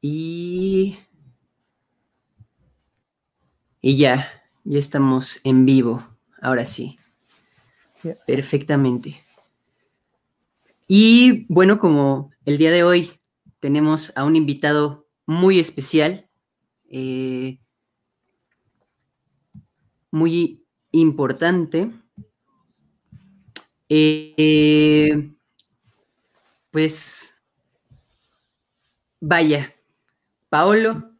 Y... Y ya, ya estamos en vivo, ahora sí. Perfectamente. Y bueno, como el día de hoy tenemos a un invitado muy especial, eh, muy importante, eh, pues vaya, Paolo.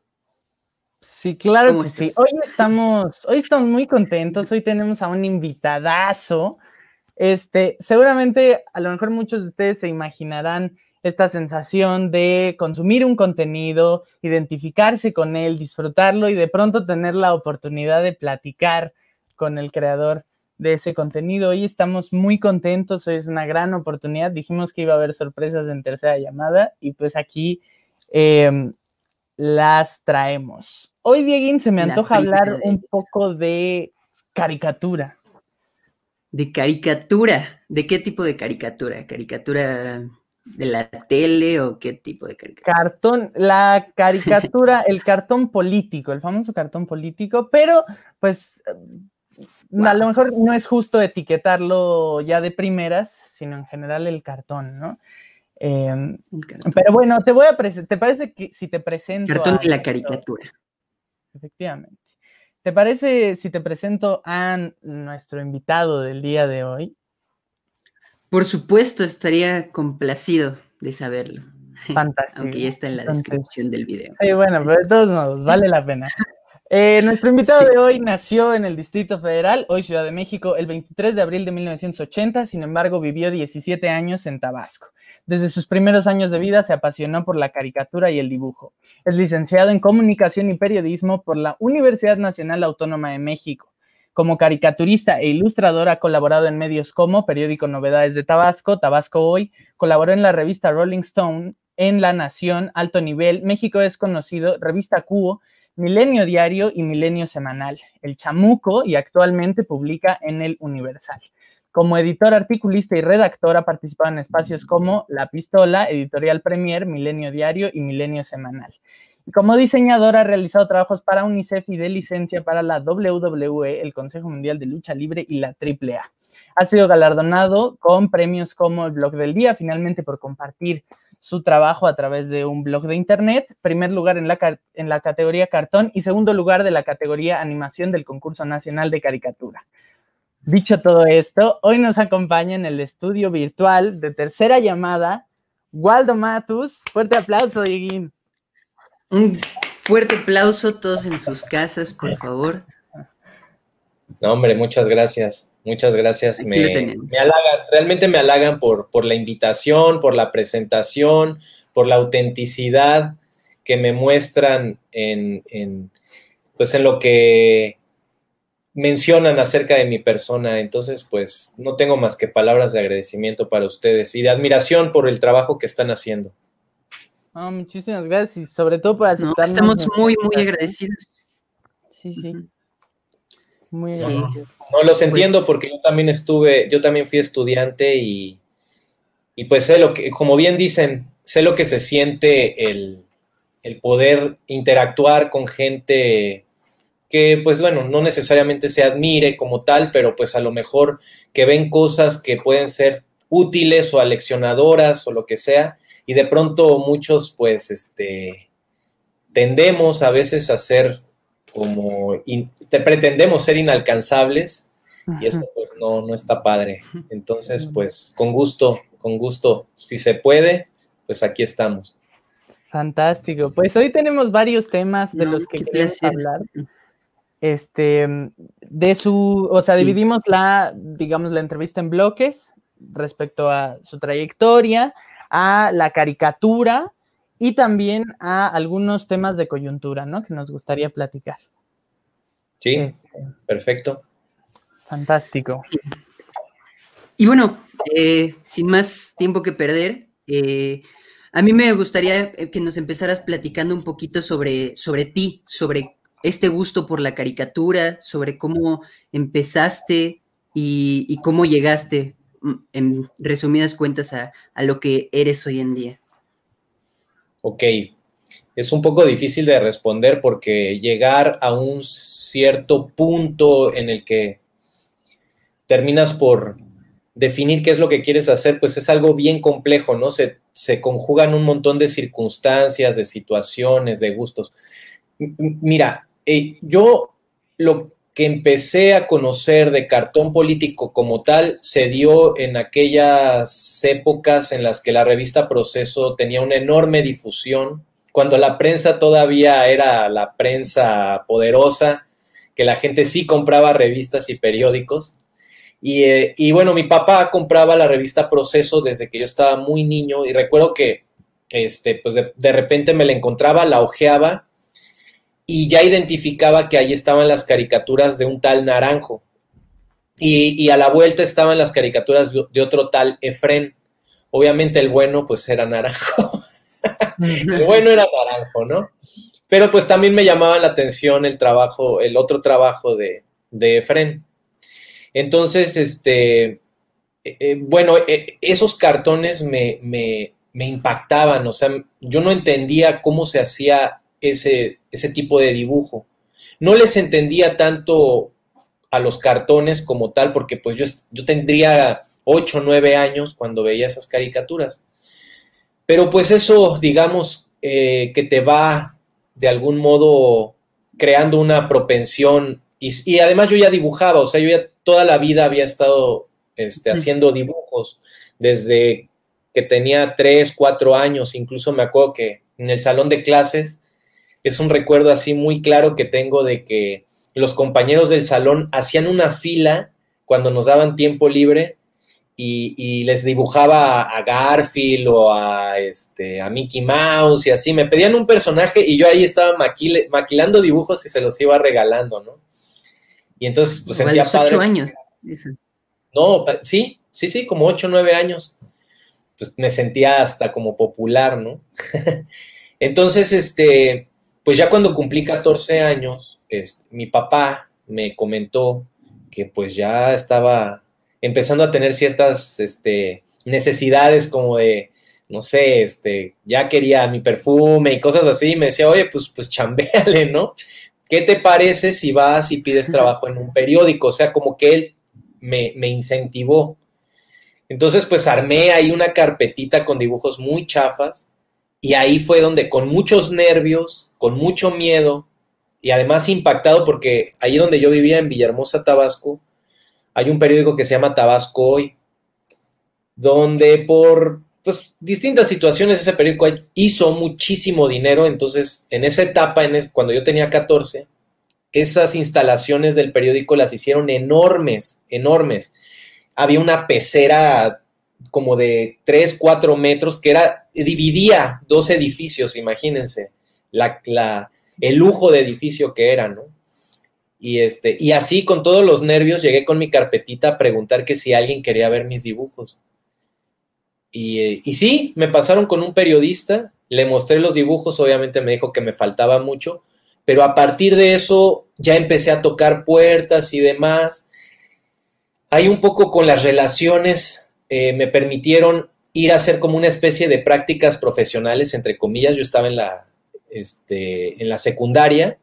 Sí, claro que sí. Hoy estamos, hoy estamos muy contentos. Hoy tenemos a un invitadazo. Este, seguramente, a lo mejor muchos de ustedes se imaginarán esta sensación de consumir un contenido, identificarse con él, disfrutarlo y de pronto tener la oportunidad de platicar con el creador de ese contenido. Hoy estamos muy contentos, hoy es una gran oportunidad. Dijimos que iba a haber sorpresas en tercera llamada y pues aquí em, las traemos. Hoy, Dieguín, se me antoja hablar un poco de caricatura. ¿De caricatura? ¿De qué tipo de caricatura? ¿Caricatura de la tele o qué tipo de caricatura? Cartón, la caricatura, el cartón político, el famoso cartón político, pero pues a lo mejor no es justo etiquetarlo ya de primeras, sino en general el cartón, ¿no? Em, pero bueno, te voy a presentar, ¿te parece que si te presento... Cartón de la caricatura. Efectivamente. ¿Te parece si te presento a nuestro invitado del día de hoy? Por supuesto, estaría complacido de saberlo. Fantástico. Aunque ya está en la descripción del video. Sí, bueno, pero de todos modos, vale la pena. Eh, nuestro invitado de hoy nació en el Distrito Federal, hoy Ciudad de México, el 23 de abril de 1980, sin embargo vivió 17 años en Tabasco. Desde sus primeros años de vida se apasionó por la caricatura y el dibujo. Es licenciado en Comunicación y Periodismo por la Universidad Nacional Autónoma de México. Como caricaturista e ilustrador ha colaborado en medios como Periódico Novedades de Tabasco, Tabasco Hoy, colaboró en la revista Rolling Stone, en La Nación, Alto Nivel, México es conocido, Revista Cubo, Milenio Diario y Milenio Semanal, El Chamuco y actualmente publica en El Universal. Como editor, articulista y redactor ha participado en espacios como La Pistola, Editorial Premier, Milenio Diario y Milenio Semanal. Y como diseñador ha realizado trabajos para UNICEF y de licencia para la WWE, el Consejo Mundial de Lucha Libre y la AAA. Ha sido galardonado con premios como el Blog del Día, finalmente por compartir su trabajo a través de un blog de internet, primer lugar en la, en la categoría cartón y segundo lugar de la categoría animación del concurso nacional de caricatura. Dicho todo esto, hoy nos acompaña en el estudio virtual de tercera llamada Waldo Matus. Fuerte aplauso, Dieguín. Un fuerte aplauso todos en sus casas, por favor. No, hombre, muchas gracias. Muchas gracias. Me, halagan, realmente me halagan por, por la invitación, por la presentación, por la autenticidad que me muestran en, en, pues en lo que mencionan acerca de mi persona. Entonces, pues no tengo más que palabras de agradecimiento para ustedes y de admiración por el trabajo que están haciendo. muchísimas gracias y sobre todo por aceptarnos. estamos muy, muy agradecidos. Sí, sí. Muy sí. No los entiendo pues porque yo también estuve, yo también fui estudiante y, y, pues sé lo que, como bien dicen, sé lo que se siente el, el poder interactuar con gente que pues bueno, no necesariamente se admire como tal, pero pues a lo mejor que ven cosas que pueden ser útiles o aleccionadoras o lo que sea, y de pronto muchos pues este tendemos a veces a ser como te pretendemos ser inalcanzables y eso pues no, no está padre. Entonces, pues con gusto, con gusto, si se puede, pues aquí estamos. Fantástico. Pues hoy tenemos varios temas de los que queremos hablar. Este, de su, o sea, dividimos la, digamos, la entrevista en bloques respecto a su trayectoria, a la caricatura y también a algunos temas de coyuntura, ¿no? Que nos gustaría platicar. Sí, este, perfecto. Fantástico. Y bueno, eh, sin más tiempo que perder, eh, a mí me gustaría eh, que nos empezaras platicando un poquito sobre, sobre ti, sobre este gusto por la caricatura, sobre cómo empezaste y, cómo llegaste, mm, en resumidas cuentas, a, a, lo que eres hoy en día. Ok, es un poco difícil de responder porque llegar a un cierto punto en el que terminas por definir qué es lo que quieres hacer, pues es algo bien complejo, ¿no? Se, conjugan un montón de circunstancias, de situaciones, de gustos. Mira, eh, yo lo que empecé a conocer de cartón político como tal se dio en aquellas épocas en las que la revista Proceso tenía una enorme difusión, cuando la prensa todavía era la prensa poderosa, que la gente sí compraba revistas y periódicos. Eh, y, bueno, mi papá compraba la revista Proceso desde que yo estaba muy niño y recuerdo que este, pues de, repente me la encontraba, la ojeaba y ya identificaba que ahí estaban las caricaturas de un tal Naranjo. Y, a la vuelta estaban las caricaturas de, otro tal Efren. Obviamente el bueno pues era Naranjo. el bueno era Naranjo, ¿no? Pero pues también me llamaba la atención el trabajo, el otro trabajo de, de Efren. Entonces, este, eh, eh, bueno, eh, esos cartones me, impactaban, o sea, yo no entendía cómo se hacía ese, ese tipo de dibujo. No les entendía tanto a los cartones como tal, porque pues yo, yo tendría 8 o 9 años cuando veía esas caricaturas. Pero pues eso, digamos, que te va de algún modo creando una propensión y, además yo ya dibujaba, o sea, yo ya toda la vida había estado este, haciendo dibujos desde que tenía tres, cuatro años, incluso me acuerdo que en el salón de clases es un recuerdo así muy claro que tengo de que los compañeros del salón hacían una fila cuando nos daban tiempo libre y, les dibujaba a Garfield o a, este, a Mickey Mouse y así. Me pedían un personaje y yo ahí estaba maquilando dibujos y se los iba regalando, ¿no? Y entonces, pues sentía los ocho años. No, sí, sí, sí, como ocho, nueve años. Pues me sentía hasta como popular, ¿no? entonces, este, pues ya cuando cumplí 14 años, mi papá me comentó que pues ya estaba empezando a tener ciertas este, necesidades como de, no sé, este, ya quería mi perfume y cosas así, y me decía, oye, pues, pues chambéale, ¿no? ¿qué te parece si vas y pides trabajo en un periódico? O sea, como que él me, incentivó. Entonces, pues armé ahí una carpetita con dibujos muy chafas y ahí fue donde con muchos nervios, con mucho miedo y además impactado porque ahí donde yo vivía en Villahermosa, Tabasco, hay un periódico que se llama Tabasco Hoy, donde por pues, distintas situaciones ese periódico hizo muchísimo dinero, entonces en esa etapa, cuando yo tenía 14, esas instalaciones del periódico las hicieron enormes, enormes. Había una pecera como de 3, 4 metros que era, dividía dos edificios, imagínense, la, el lujo de edificio que era, ¿no? Y, este, y así con todos los nervios llegué con mi carpetita a preguntar que si alguien quería ver mis dibujos. Y, sí, me pasaron con un periodista, le mostré los dibujos, obviamente me dijo que me faltaba mucho, pero a partir de eso ya empecé a tocar puertas y demás. Hay un poco con las relaciones, eh, me permitieron ir a hacer como una especie de prácticas profesionales, entre comillas, yo estaba en la, este, en la secundaria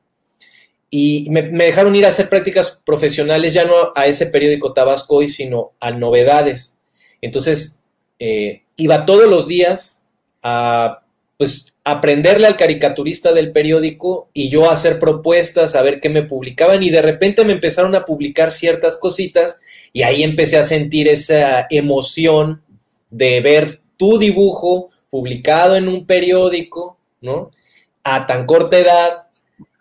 y me, dejaron ir a hacer prácticas profesionales ya no a ese periódico Tabasco sino a Novedades. Entonces, eh, iba todos los días a pues aprenderle al caricaturista del periódico y yo hacer propuestas, a ver qué me publicaban y de repente me empezaron a publicar ciertas cositas y ahí empecé a sentir esa emoción de ver tu dibujo publicado en un periódico, ¿no? A tan corta edad.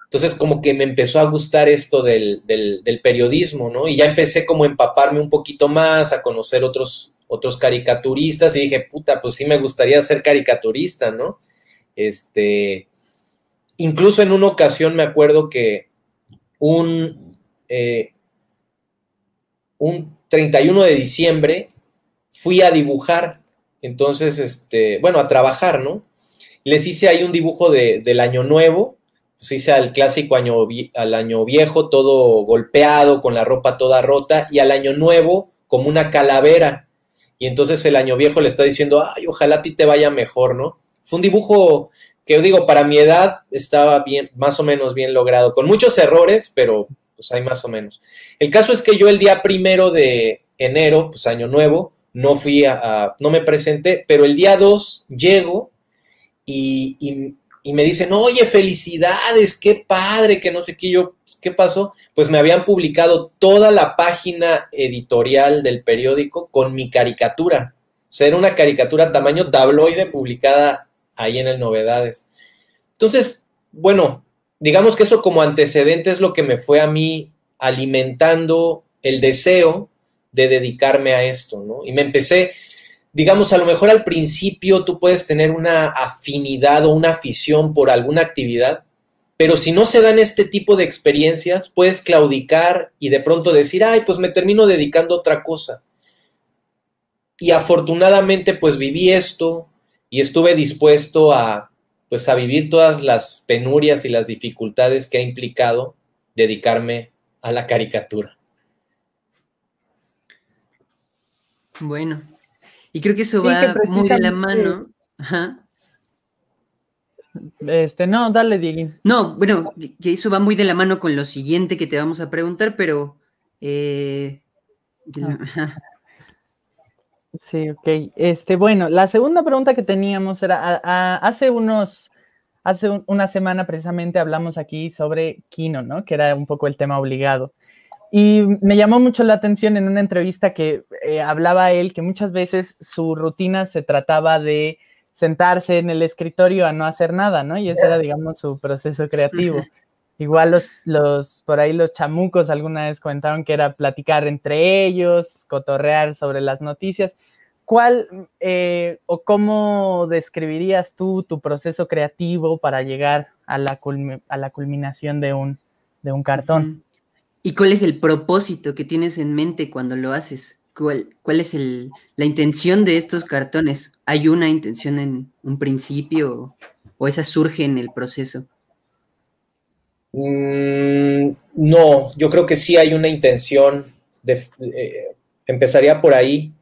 Entonces como que me empezó a gustar esto del, del periodismo, ¿no? Y ya empecé como a empaparme un poquito más, a conocer otros otros caricaturistas y dije, puta, pues sí me gustaría ser caricaturista, ¿no? Este, incluso en una ocasión me acuerdo que un, eh, un 31 de diciembre fui a dibujar, entonces, este, bueno, a trabajar, ¿no? Les hice ahí un dibujo del año nuevo, pues hice al clásico año, al año viejo, todo golpeado, con la ropa toda rota, y al año nuevo como una calavera. Y entonces el año viejo le está diciendo, ay, ojalá a ti te vaya mejor, ¿no? Fue un dibujo que digo, para mi edad estaba bien, más o menos bien logrado, con muchos errores, pero pues hay más o menos. El caso es que yo el día primero de enero, pues año nuevo, no fui a, no me presenté, pero el día 2 llego y, y, me dicen, oye, felicidades, qué padre, que no sé qué, yo, pues, ¿qué pasó? Pues me habían publicado toda la página editorial del periódico con mi caricatura. O sea, era una caricatura tamaño tabloide publicada ahí en el Novedades. Entonces, bueno, digamos que eso como antecedente es lo que me fue a mí alimentando el deseo de dedicarme a esto, ¿no? Y me empecé, digamos, a lo mejor al principio tú puedes tener una afinidad o una afición por alguna actividad, pero si no se dan este tipo de experiencias, puedes claudicar y de pronto decir, ay, pues me termino dedicando a otra cosa. Y afortunadamente, pues viví esto, y estuve dispuesto a, pues, a vivir todas las penurias y las dificultades que ha implicado dedicarme a la caricatura. Bueno, y creo que eso va muy de la mano. Este, no, dale, Diego. No, bueno, que eso va muy de la mano con lo siguiente que te vamos a preguntar, pero eh, ah. Sí, ok. Este, bueno, la segunda pregunta que teníamos era, hace unos, hace una semana precisamente hablamos aquí sobre Kino, ¿no? Que era un poco el tema obligado. Y me llamó mucho la atención en una entrevista que eh, hablaba él que muchas veces su rutina se trataba de sentarse en el escritorio a no hacer nada, ¿no? Y ese era, digamos, su proceso creativo. Igual los, los, por ahí los chamucos alguna vez comentaron que era platicar entre ellos, cotorrear sobre las noticias. ¿Cuál eh, o cómo describirías tú tu proceso creativo para llegar a la, a la culminación de un, de un cartón? ¿Y cuál es el propósito que tienes en mente cuando lo haces? ¿Cuál, cuál es el, la intención de estos cartones? ¿Hay una intención en un principio o esa surge en el proceso? Mm, no, yo creo que sí hay una intención. Eh, empezaría por ahí.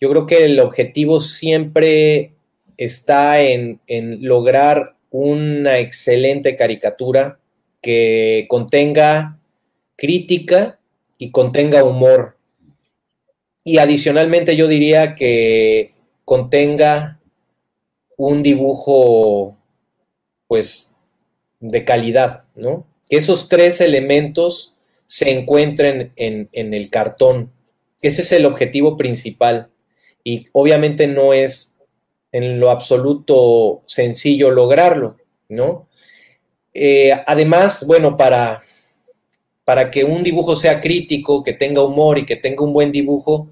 Yo creo que el objetivo siempre está en, lograr una excelente caricatura que contenga crítica y contenga humor. Y adicionalmente yo diría que contenga un dibujo, pues, de calidad, ¿no? Que esos tres elementos se encuentren en, el cartón. Ese es el objetivo principal. Y obviamente no es en lo absoluto sencillo lograrlo, ¿no? Eh, además, bueno, para, para que un dibujo sea crítico, que tenga humor y que tenga un buen dibujo,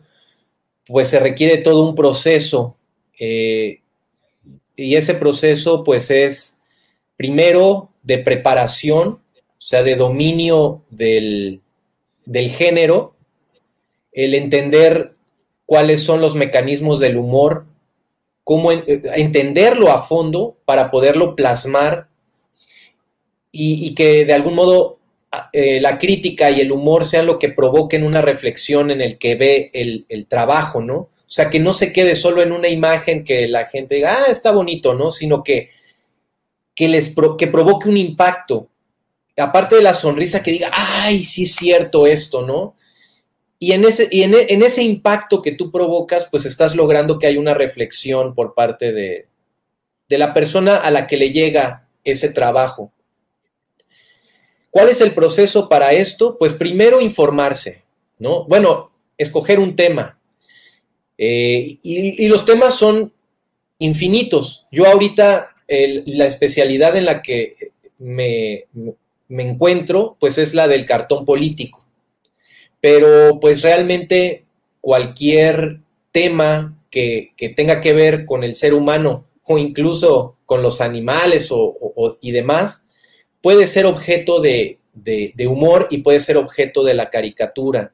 pues se requiere todo un proceso. Eh, y ese proceso, pues es primero de preparación, sea, de dominio del, género, el entender cuáles son los mecanismos del humor, cómo eh, entenderlo a fondo para poderlo plasmar y, que de algún modo eh, la crítica y el humor sean lo que provoquen una reflexión en el que ve el, trabajo, ¿no? O sea, que no se quede solo en una imagen que la gente diga, ah, está bonito, ¿no? Sino que, que, les que provoque un impacto, aparte de la sonrisa, que diga, ay, sí es cierto esto, ¿no? Y, en ese, y en, ese impacto que tú provocas, pues estás logrando que haya una reflexión por parte de, de la persona a la que le llega ese trabajo. ¿Cuál es el proceso para esto? Pues primero informarse, ¿no? Bueno, escoger un tema. Eh, y, los temas son infinitos. Yo ahorita la especialidad en la que me, me encuentro, pues es la del cartón político. Pero pues realmente cualquier tema que, tenga que ver con el ser humano o incluso con los animales o, y demás, puede ser objeto de, humor y puede ser objeto de la caricatura.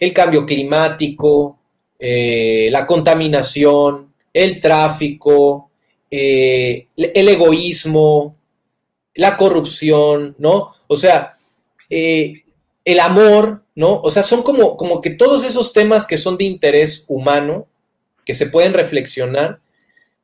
El cambio climático, eh, la contaminación, el tráfico, eh, el egoísmo, la corrupción, ¿no? O sea, eh, el amor, ¿no? O sea, son como, como que todos esos temas que son de interés humano, que se pueden reflexionar,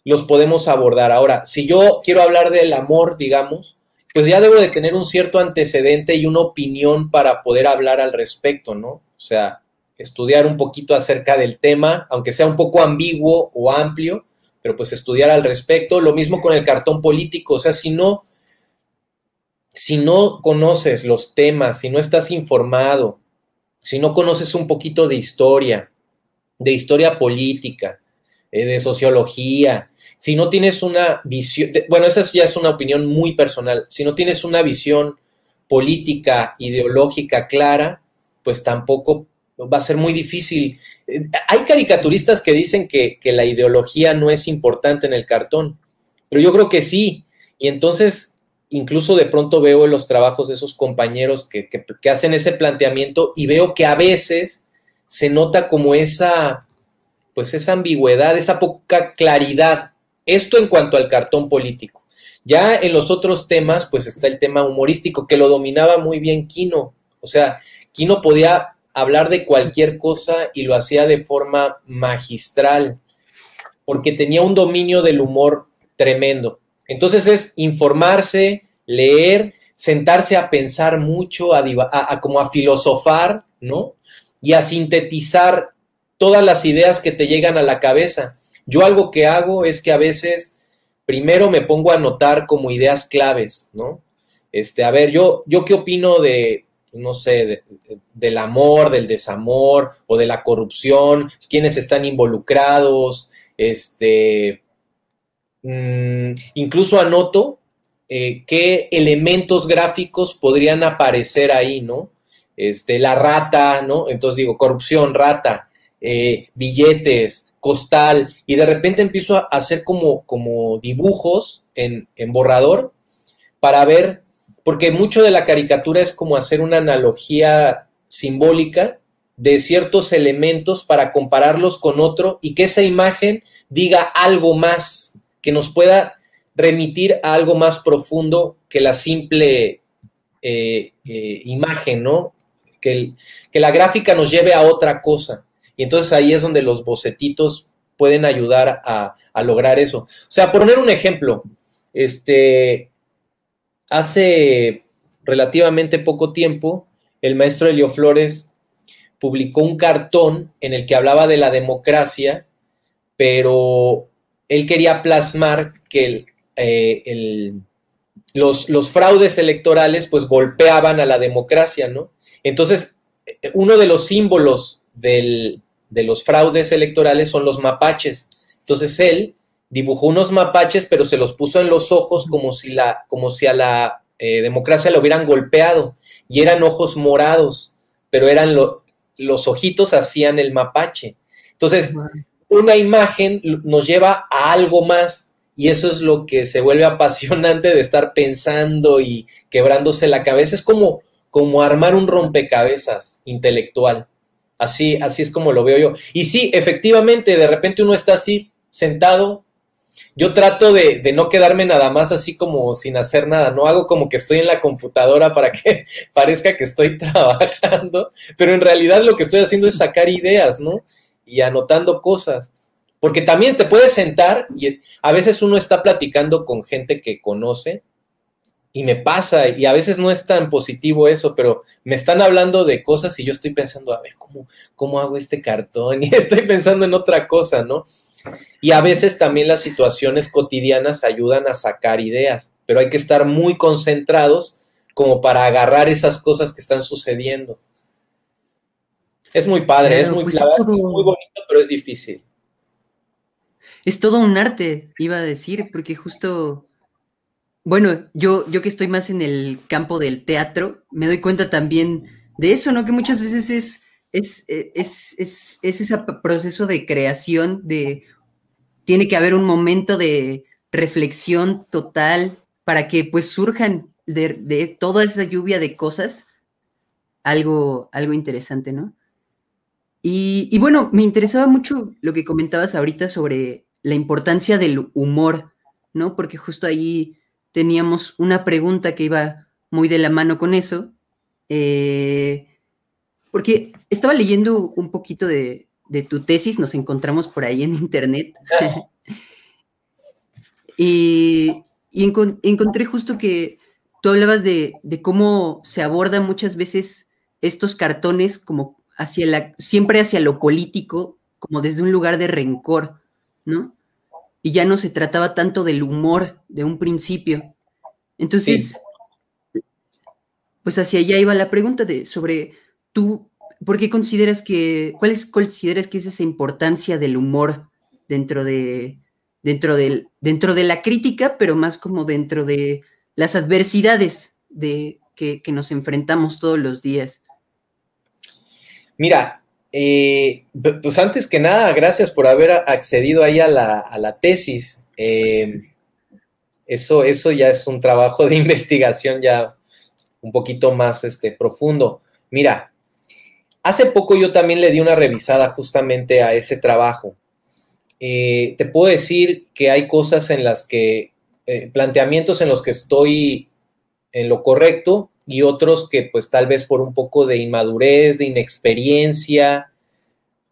los podemos abordar. Ahora, si yo quiero hablar del amor, digamos, pues ya debo de tener un cierto antecedente y una opinión para poder hablar al respecto, ¿no? O sea, estudiar un poquito acerca del tema, aunque sea un poco ambiguo o amplio, pero pues estudiar al respecto. Lo mismo con el cartón político, o sea, si no, si no conoces los temas, si no estás informado, si no conoces un poquito de historia, de historia política, eh, de sociología, si no tienes una visión, bueno, esa ya es una opinión muy personal, si no tienes una visión política, ideológica clara, pues tampoco va a ser muy difícil. Eh, hay caricaturistas que dicen que, que la ideología no es importante en el cartón, pero yo creo que sí. Y entonces incluso de pronto veo en los trabajos de esos compañeros que, hacen ese planteamiento y veo que a veces se nota como esa, pues esa ambigüedad, esa poca claridad. Esto en cuanto al cartón político. Ya en los otros temas, pues está el tema humorístico, que lo dominaba muy bien Kino. O sea, Kino podía hablar de cualquier cosa y lo hacía de forma magistral, porque tenía un dominio del humor tremendo. Entonces es informarse, leer, sentarse a pensar mucho, a, como a filosofar, ¿no? Y a sintetizar todas las ideas que te llegan a la cabeza. Yo algo que hago es que a veces primero me pongo a anotar como ideas claves, ¿no? Este, a ver, yo, yo qué opino de, no sé, del amor, del desamor o de la corrupción, quiénes están involucrados, este, Mm, incluso anoto eh, qué elementos gráficos podrían aparecer ahí, ¿no? Este, la rata, ¿no? Entonces digo, corrupción, rata, eh, billetes, costal, y de repente empiezo a hacer como, como dibujos en, en borrador para ver, porque mucho de la caricatura es como hacer una analogía simbólica de ciertos elementos para compararlos con otro y que esa imagen diga algo más, que nos pueda remitir a algo más profundo que la simple eh, eh, imagen, ¿no? Que, que, la gráfica nos lleve a otra cosa. Y entonces ahí es donde los bocetitos pueden ayudar a, lograr eso. O sea, poner un ejemplo, este, hace relativamente poco tiempo, el maestro Helio Flores publicó un cartón en el que hablaba de la democracia, pero él quería plasmar que eh, los, fraudes electorales pues golpeaban a la democracia, ¿no? Entonces, eh, uno de los símbolos de los fraudes electorales son los mapaches. Entonces él dibujó unos mapaches, pero se los puso en los ojos como si, la, a la eh, democracia lo hubieran golpeado. Y eran ojos morados, pero eran los ojitos hacían el mapache. Entonces, una imagen nos lleva a algo más y eso es lo que se vuelve apasionante de estar pensando y quebrándose la cabeza. Es como, como armar un rompecabezas intelectual. Así, así es como lo veo yo. Y sí, efectivamente, de repente uno está así sentado. Yo trato de, de, no quedarme nada más así como sin hacer nada. No hago como que estoy en la computadora para que parezca que estoy trabajando, pero en realidad lo que estoy haciendo es sacar ideas, ¿no? Y anotando cosas. Porque también te puedes sentar y a veces uno está platicando con gente que conoce y me pasa y a veces no es tan positivo eso, pero me están hablando de cosas y yo estoy pensando, a ver, ¿cómo, cómo hago este cartón? Y estoy pensando en otra cosa, ¿no? Y a veces también las situaciones cotidianas ayudan a sacar ideas, pero hay que estar muy concentrados como para agarrar esas cosas que están sucediendo. Es muy padre, es, muy, pues muy bonito, pero es difícil. Es todo un arte, iba a decir, porque justo, bueno, yo, yo que estoy más en el campo del teatro, me doy cuenta también de eso, ¿no? Que muchas veces es es, es, ese proceso de creación, de tiene que haber un momento de reflexión total para que pues surjan de, toda esa lluvia de cosas algo, algo interesante, ¿no? Y, bueno, me interesaba mucho lo que comentabas ahorita sobre la importancia del humor, ¿no? Porque justo ahí teníamos una pregunta que iba muy de la mano con eso. Eh, porque estaba leyendo un poquito de, tu tesis, nos encontramos por ahí en internet. y, encontré justo que tú hablabas de, cómo se aborda muchas veces estos cartones como hacia la, siempre hacia lo político, como desde un lugar de rencor, ¿no? y ya no se trataba tanto del humor de un principio. Entonces, pues hacia allá iba la pregunta de sobre tú, ¿por qué consideras que, cuál es, consideras que es esa importancia del humor dentro de, dentro del, dentro de la crítica, pero más como dentro de las adversidades de, que, que nos enfrentamos todos los días? Mira, eh, pues antes que nada, gracias por haber accedido ahí a la, tesis. Eh, eso, eso ya es un trabajo de investigación ya un poquito más este, profundo. Mira, hace poco yo también le di una revisada justamente a ese trabajo. Eh, te puedo decir que hay cosas en las que, planteamientos en los que estoy en lo correcto y otros que pues tal vez por un poco de inmadurez, de inexperiencia,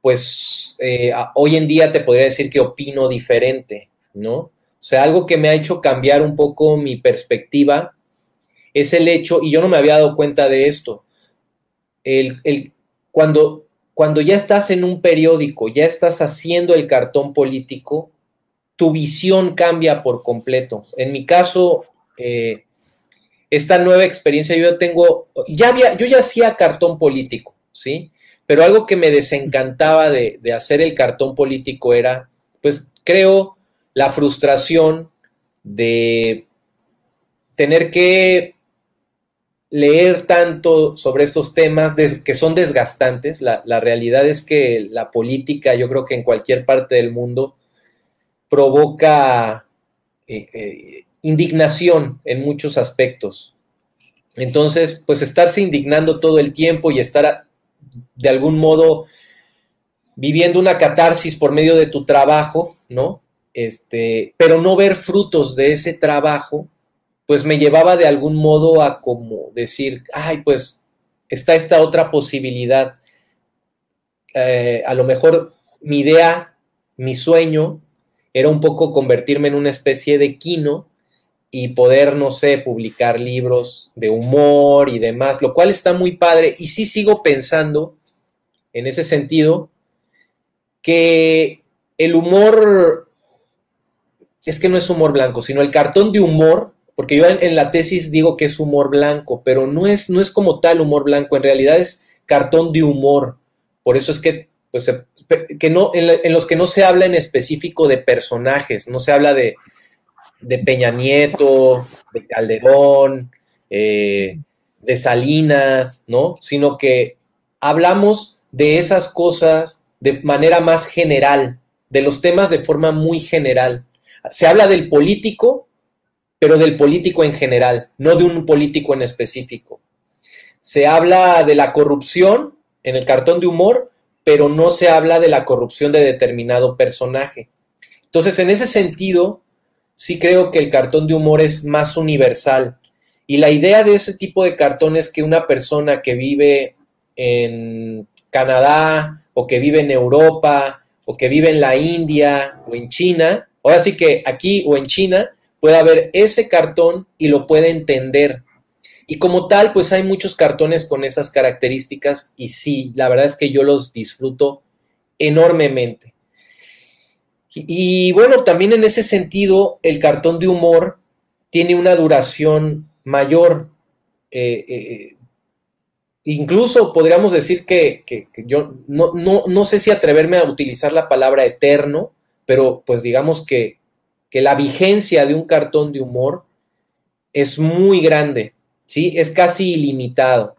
pues eh, hoy en día te podría decir que opino diferente, ¿no? O sea, algo que me ha hecho cambiar un poco mi perspectiva es el hecho, y yo no me había dado cuenta de esto, el, cuando, cuando ya estás en un periódico, ya estás haciendo el cartón político, tu visión cambia por completo. En mi caso, eh, esta nueva experiencia, yo tengo, ya había, yo ya hacía cartón político, ¿sí? Pero algo que me desencantaba de, hacer el cartón político era, pues creo, la frustración de tener que leer tanto sobre estos temas que son desgastantes. La, realidad es que la política, yo creo que en cualquier parte del mundo, provoca eh, eh, indignación en muchos aspectos. Entonces, pues estarse indignando todo el tiempo y estar de algún modo viviendo una catarsis por medio de tu trabajo, ¿no? Este, pero no ver frutos de ese trabajo, pues me llevaba de algún modo a como decir, ay, pues está esta otra posibilidad. Eh, a lo mejor mi idea, mi sueño, era un poco convertirme en una especie de quino y poder, no sé, publicar libros de humor y demás, lo cual está muy padre. Y sí sigo pensando, en ese sentido, que el humor, es que no es humor blanco, sino el cartón de humor, porque yo en, la tesis digo que es humor blanco, pero no es, no es como tal humor blanco, en realidad es cartón de humor. Por eso es que, pues, que no, en los que no se habla en específico de personajes, no se habla de, de Peña Nieto, de Calderón, eh, de Salinas, ¿no? Sino que hablamos de esas cosas de manera más general, de los temas de forma muy general. Se habla del político, pero del político en general, no de un político en específico. Se habla de la corrupción en el cartón de humor, pero no se habla de la corrupción de determinado personaje. Entonces, en ese sentido, sí creo que el cartón de humor es más universal. Y la idea de ese tipo de cartón es que una persona que vive en Canadá o que vive en Europa o que vive en la India o en China, ahora sí que aquí o en China pueda ver ese cartón y lo puede entender. Y como tal, pues hay muchos cartones con esas características y sí, la verdad es que yo los disfruto enormemente. Y, bueno, también en ese sentido, el cartón de humor tiene una duración mayor. Eh, eh, incluso podríamos decir que, yo no, no, sé si atreverme a utilizar la palabra eterno, pero pues digamos que, que la vigencia de un cartón de humor es muy grande, ¿sí? Es casi ilimitado.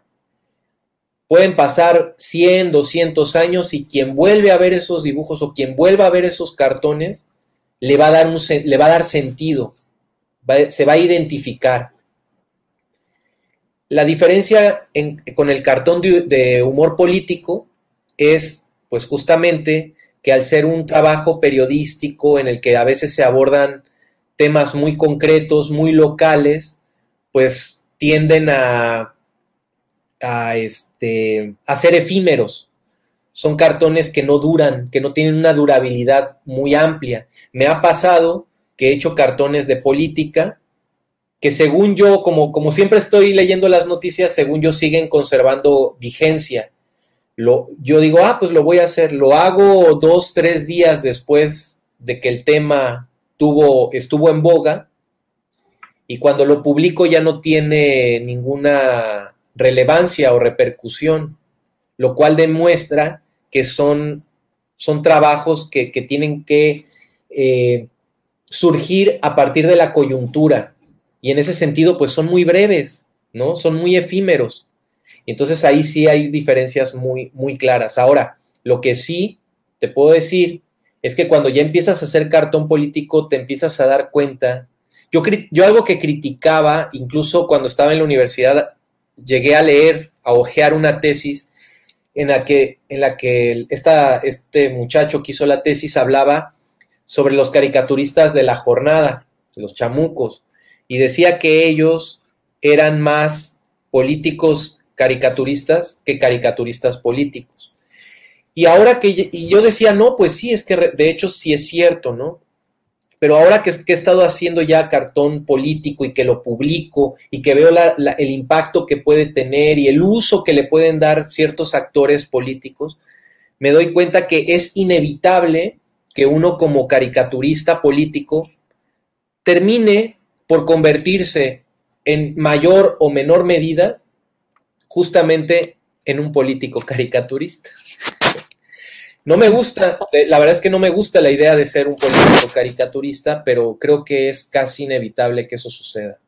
Pueden pasar 100, 200 años y quien vuelve a ver esos dibujos o quien vuelva a ver esos cartones, le va a dar, un, le va a dar sentido, se va a identificar. La diferencia con el cartón de, humor político es, pues justamente, que al ser un trabajo periodístico en el que a veces se abordan temas muy concretos, muy locales, pues tienden a, a, este, ser efímeros. Son cartones que no duran, que no tienen una durabilidad muy amplia. Me ha pasado que he hecho cartones de política que según yo, como, como siempre estoy leyendo las noticias, según yo siguen conservando vigencia. Lo, yo digo, ah, pues lo voy a hacer, lo hago dos, tres días después de que el tema tuvo, estuvo en boga y cuando lo publico ya no tiene ninguna relevancia o repercusión, lo cual demuestra que son, son trabajos que, tienen que eh, surgir a partir de la coyuntura y en ese sentido, pues son muy breves, ¿no? Son muy efímeros. Entonces ahí sí hay diferencias muy, muy claras. Ahora, lo que sí te puedo decir es que cuando ya empiezas a hacer cartón político, te empiezas a dar cuenta. Yo, yo algo que criticaba, incluso cuando estaba en la universidad, llegué a leer, a hojear una tesis en la que, en la que esta, este muchacho que hizo la tesis hablaba sobre los caricaturistas de la jornada, los chamucos y decía que ellos eran más políticos caricaturistas que caricaturistas políticos. Y ahora que yo decía, no, pues sí, es que de hecho sí es cierto, ¿no? Pero ahora que, he estado haciendo ya cartón político y que lo publico y que veo el impacto que puede tener y el uso que le pueden dar ciertos actores políticos, me doy cuenta que es inevitable que uno como caricaturista político termine por convertirse en mayor o menor medida justamente en un político caricaturista. No me gusta, eh, la verdad es que no me gusta la idea de ser un político caricaturista, pero creo que es casi inevitable que eso suceda.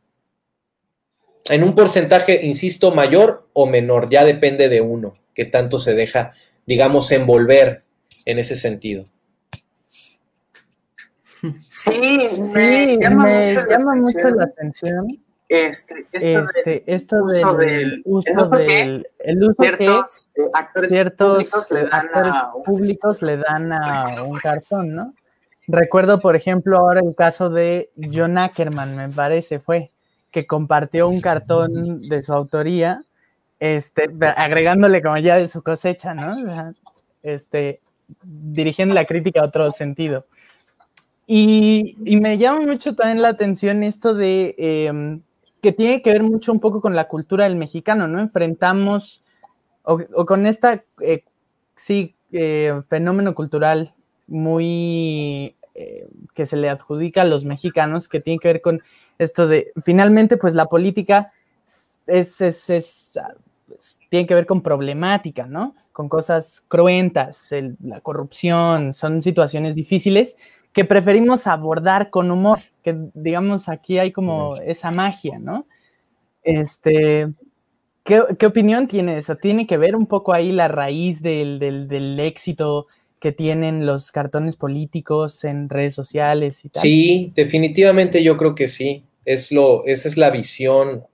En un porcentaje, insisto, mayor o menor, ya depende de uno, que tanto se deja, digamos, envolver en ese sentido. Sí, me llama, mucho, la atención. Este, esto, este, del, uso del, el uso ciertos que actores públicos, le dan, a, públicos le dan a un cartón, ¿no? Recuerdo, por ejemplo, ahora el caso de John Ackerman, me parece, fue, que compartió un cartón de su autoría, este, agregándole como ya de su cosecha, ¿no? Este, dirigiendo la crítica a otro sentido. Y, me llama mucho también la atención esto de em, que tiene que ver mucho un poco con la cultura del mexicano, ¿no? Enfrentamos, o, con esta, eh, sí, eh, fenómeno cultural muy eh, que se le adjudica a los mexicanos, que tiene que ver con esto de, finalmente, pues la política es, es, es, tiene que ver con problemática, ¿no? Con cosas cruentas, la corrupción, son situaciones difíciles que preferimos abordar con humor, que digamos aquí hay como esa magia, ¿no? Este, ¿qué, opinión tiene eso? ¿Tiene que ver un poco ahí la raíz del, éxito que tienen los cartones políticos en redes sociales y tal? Sí, definitivamente yo creo que sí. Es lo, esa es la visión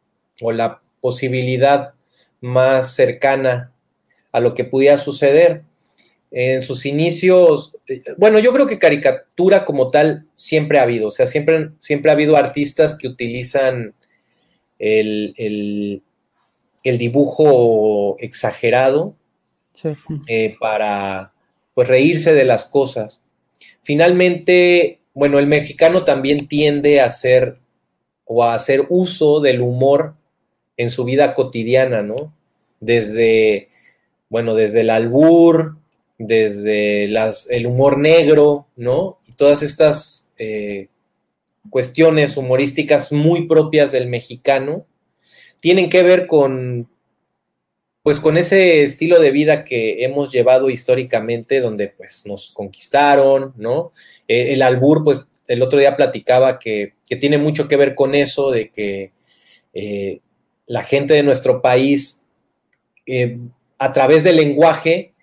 o la posibilidad más cercana a lo que pudiera suceder en sus inicios, eh, bueno, yo creo que caricatura como tal siempre ha habido, o sea, siempre, siempre ha habido artistas que utilizan el, dibujo exagerado eh, para pues reírse de las cosas. Finalmente, bueno, el mexicano también tiende a hacer o a hacer uso del humor en su vida cotidiana, ¿no? Desde, bueno, desde el albur, desde las, el humor negro, ¿no? Y todas estas eh, cuestiones humorísticas muy propias del mexicano tienen que ver con, pues con ese estilo de vida que hemos llevado históricamente, donde pues nos conquistaron, ¿no? Eh, el albur, pues el otro día platicaba que, tiene mucho que ver con eso, de que eh, la gente de nuestro país a través del lenguaje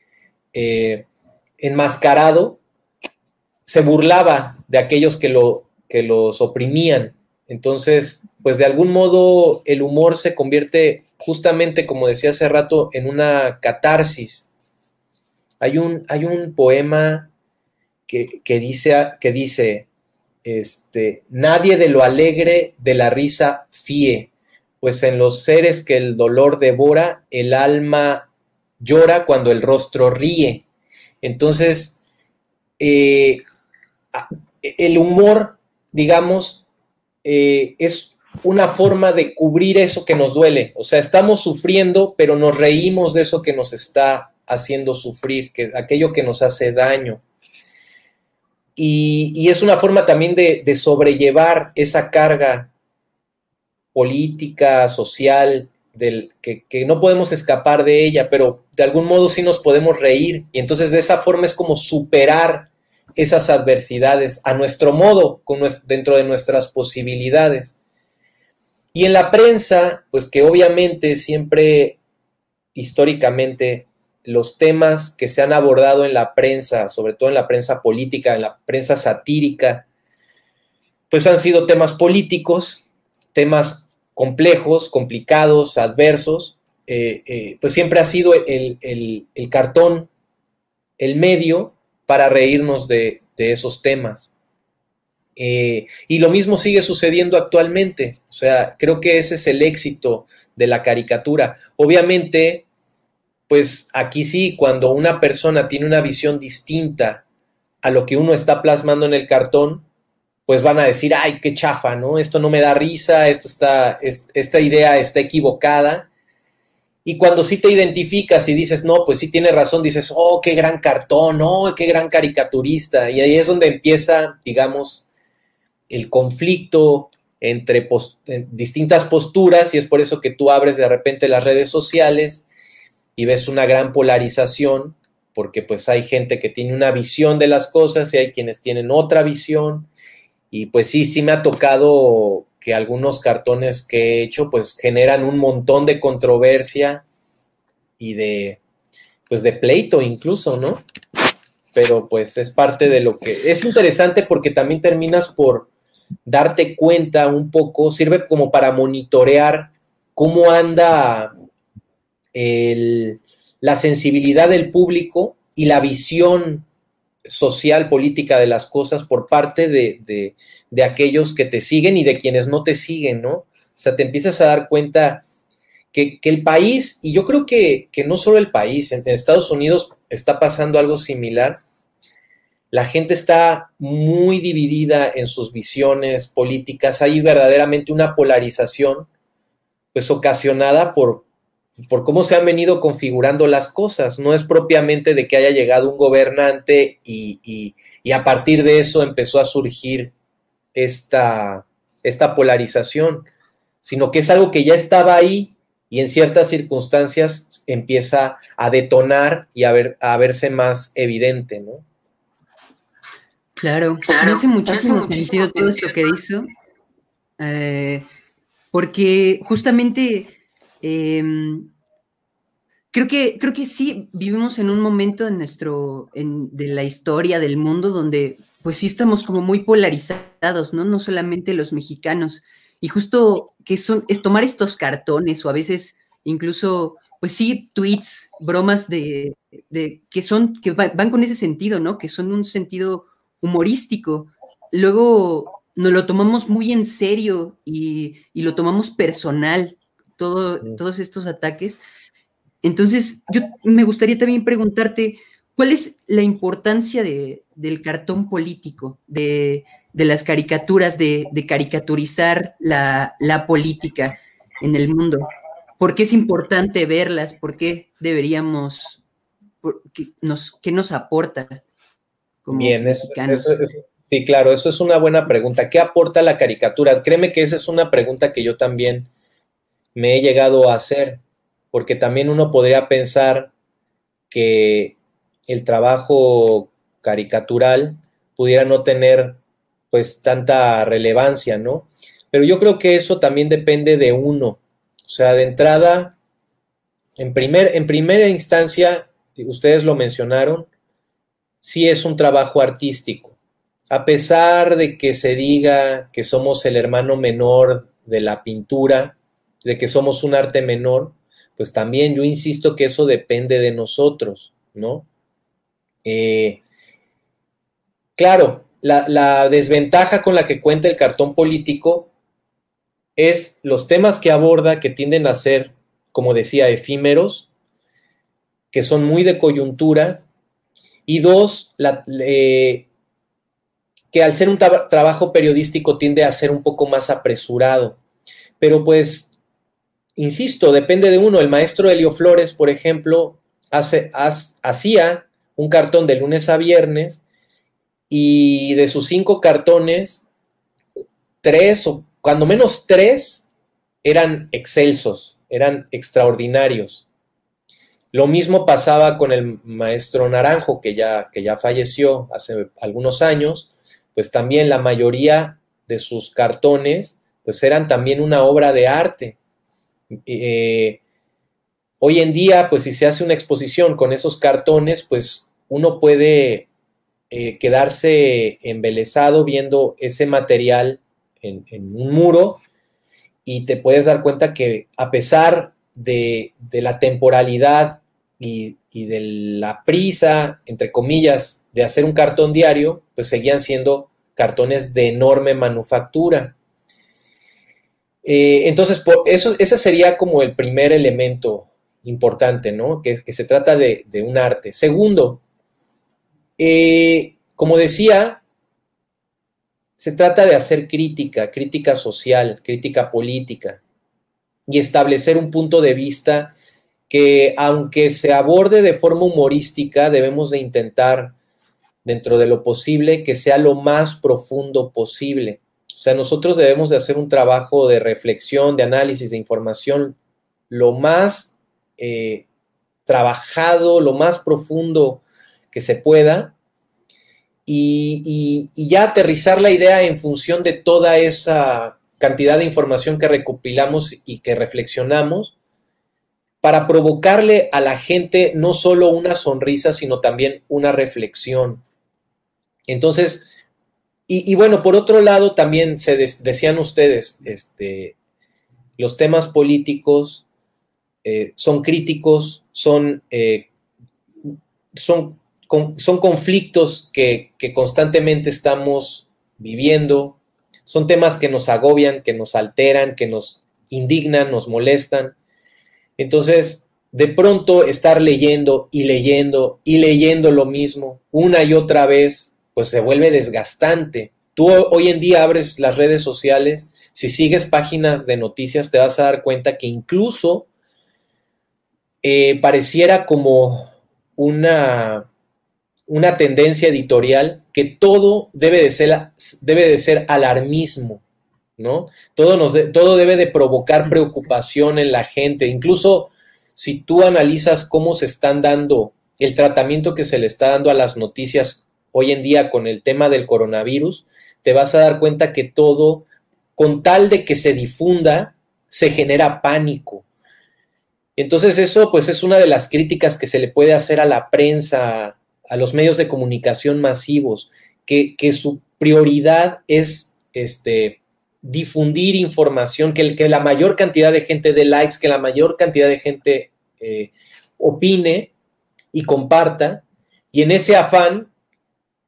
eh, enmascarado, se burlaba de aquellos que, lo, que los oprimían. Entonces, pues de algún modo el humor se convierte justamente, como decía hace rato, en una catarsis. Hay un, hay un poema que, dice, que dice este, nadie de lo alegre de la risa fíe, pues en los seres que el dolor devora, el alma llora cuando el rostro ríe. Entonces, eh, el humor, digamos, eh, es una forma de cubrir eso que nos duele. O sea, estamos sufriendo, pero nos reímos de eso que nos está haciendo sufrir, que, aquello que nos hace daño. Y, es una forma también de, de, sobrellevar esa carga política, social, del, que, que, no podemos escapar de ella, pero de algún modo sí nos podemos reír. Y entonces de esa forma es como superar esas adversidades a nuestro modo, con dentro de nuestras posibilidades. Y en la prensa, pues que obviamente siempre históricamente los temas que se han abordado en la prensa, sobre todo en la prensa política, en la prensa satírica, pues han sido temas políticos, temas complejos, complicados, adversos, eh, eh, pues siempre ha sido el, cartón, el medio para reírnos de, esos temas. Eh, y lo mismo sigue sucediendo actualmente. O sea, creo que ese es el éxito de la caricatura. Obviamente, pues aquí sí, cuando una persona tiene una visión distinta a lo que uno está plasmando en el cartón, pues van a decir, ay, qué chafa, ¿no? Esto no me da risa, esto está, esta idea está equivocada. Y cuando sí te identificas y dices, no, pues sí tiene razón, dices, oh, qué gran cartón, oh, qué gran caricaturista. Y ahí es donde empieza, digamos, el conflicto entre distintas posturas y es por eso que tú abres de repente las redes sociales y ves una gran polarización, porque pues hay gente que tiene una visión de las cosas y hay quienes tienen otra visión. Y pues sí, sí me ha tocado que algunos cartones que he hecho pues generan un montón de controversia y de pues de pleito incluso, ¿no? Pero pues es parte de lo que es interesante porque también terminas por darte cuenta un poco, sirve como para monitorear cómo anda la sensibilidad del público y la visión social, política de las cosas por parte de, aquellos que te siguen y de quienes no te siguen, ¿no? O sea, te empiezas a dar cuenta que, el país, y yo creo que, no solo el país, en, Estados Unidos está pasando algo similar, la gente está muy dividida en sus visiones políticas, hay verdaderamente una polarización, pues ocasionada por, por cómo se han venido configurando las cosas. No es propiamente de que haya llegado un gobernante y, a partir de eso empezó a surgir esta, esta polarización, sino que es algo que ya estaba ahí y en ciertas circunstancias empieza a detonar y a, ver, a verse más evidente, ¿no? Claro, claro hace muchísimo, sentido todo esto que hizo, eh, porque justamente Em, creo, que, creo que sí vivimos en un momento en nuestro, de la historia del mundo donde pues sí estamos como muy polarizados, ¿no? No solamente los mexicanos. Y justo que son, es tomar estos cartones o a veces incluso, pues sí, tweets, bromas de, que son, que van con ese sentido, ¿no? Que son un sentido humorístico. Luego nos lo tomamos muy en serio y, y lo tomamos personal todos estos ataques. Entonces, yo me gustaría también preguntarte, ¿cuál es la importancia del cartón político, de, las caricaturas, de, caricaturizar la, política en el mundo? ¿Por qué es importante verlas? ¿Por qué deberíamos, qué, nos, qué nos aporta? Como Bien, sí, claro, eso es una buena pregunta. ¿Qué aporta la caricatura? Créeme que esa es una pregunta que yo también me he llegado a hacer, porque también uno podría pensar que el trabajo caricatural pudiera no tener pues tanta relevancia, ¿no? Pero yo creo que eso también depende de uno. O sea, de entrada, en, primer, en primera instancia, ustedes lo mencionaron, sí es un trabajo artístico. A pesar de que se diga que somos el hermano menor de la pintura, de que somos un arte menor, pues también yo insisto que eso depende de nosotros, ¿no? Eh, claro, la, la desventaja con la que cuenta el cartón político es los temas que aborda que tienden a ser, como decía, efímeros, que son muy de coyuntura, y dos, que al ser un trabajo periodístico tiende a ser un poco más apresurado. Pero pues, insisto, depende de uno. El maestro Helio Flores, por ejemplo, hace, hacía un cartón de lunes a viernes y de sus cinco cartones, tres o cuando menos tres eran excelsos, eran extraordinarios. Lo mismo pasaba con el maestro Naranjo, que ya, que ya falleció hace algunos años, pues también la mayoría de sus cartones, pues eran también una obra de arte. Eh, hoy en día, pues si se hace una exposición con esos cartones, pues uno puede eh, quedarse embelesado viendo ese material en, un muro y te puedes dar cuenta que a pesar de la temporalidad y, de la prisa, entre comillas, de hacer un cartón diario, pues seguían siendo cartones de enorme manufactura. Eh, entonces, por eso, ese sería como el primer elemento importante, ¿no? Que, se trata de, un arte. Segundo, eh, como decía, se trata de hacer crítica, crítica social, crítica política y establecer un punto de vista que aunque se aborde de forma humorística, debemos de intentar, dentro de lo posible, que sea lo más profundo posible. O sea, nosotros debemos de hacer un trabajo de reflexión, de análisis, de información, lo más eh, trabajado, lo más profundo que se pueda, y, y, ya aterrizar la idea en función de toda esa cantidad de información que recopilamos y que reflexionamos para provocarle a la gente no solo una sonrisa, sino también una reflexión. Entonces, y, bueno, por otro lado, también se decían ustedes, este, los temas políticos eh, son críticos, son, eh, son, son conflictos que, que constantemente estamos viviendo, son temas que nos agobian, que nos alteran, que nos indignan, nos molestan. Entonces, de pronto estar leyendo y leyendo y leyendo lo mismo una y otra vez, pues se vuelve desgastante. Tú hoy en día abres las redes sociales, si sigues páginas de noticias te vas a dar cuenta que incluso eh, pareciera como una, una tendencia editorial que todo debe de ser, debe de ser alarmismo. ¿no? Todo, nos todo debe de provocar preocupación en la gente. Incluso si tú analizas cómo se están dando el tratamiento que se le está dando a las noticias hoy en día con el tema del coronavirus, te vas a dar cuenta que todo, con tal de que se difunda, se genera pánico. Entonces eso pues es una de las críticas que se le puede hacer a la prensa, a los medios de comunicación masivos, que, que su prioridad es este, difundir información, que, la mayor cantidad de gente dé likes, que la mayor cantidad de gente eh, opine y comparta. Y en ese afán,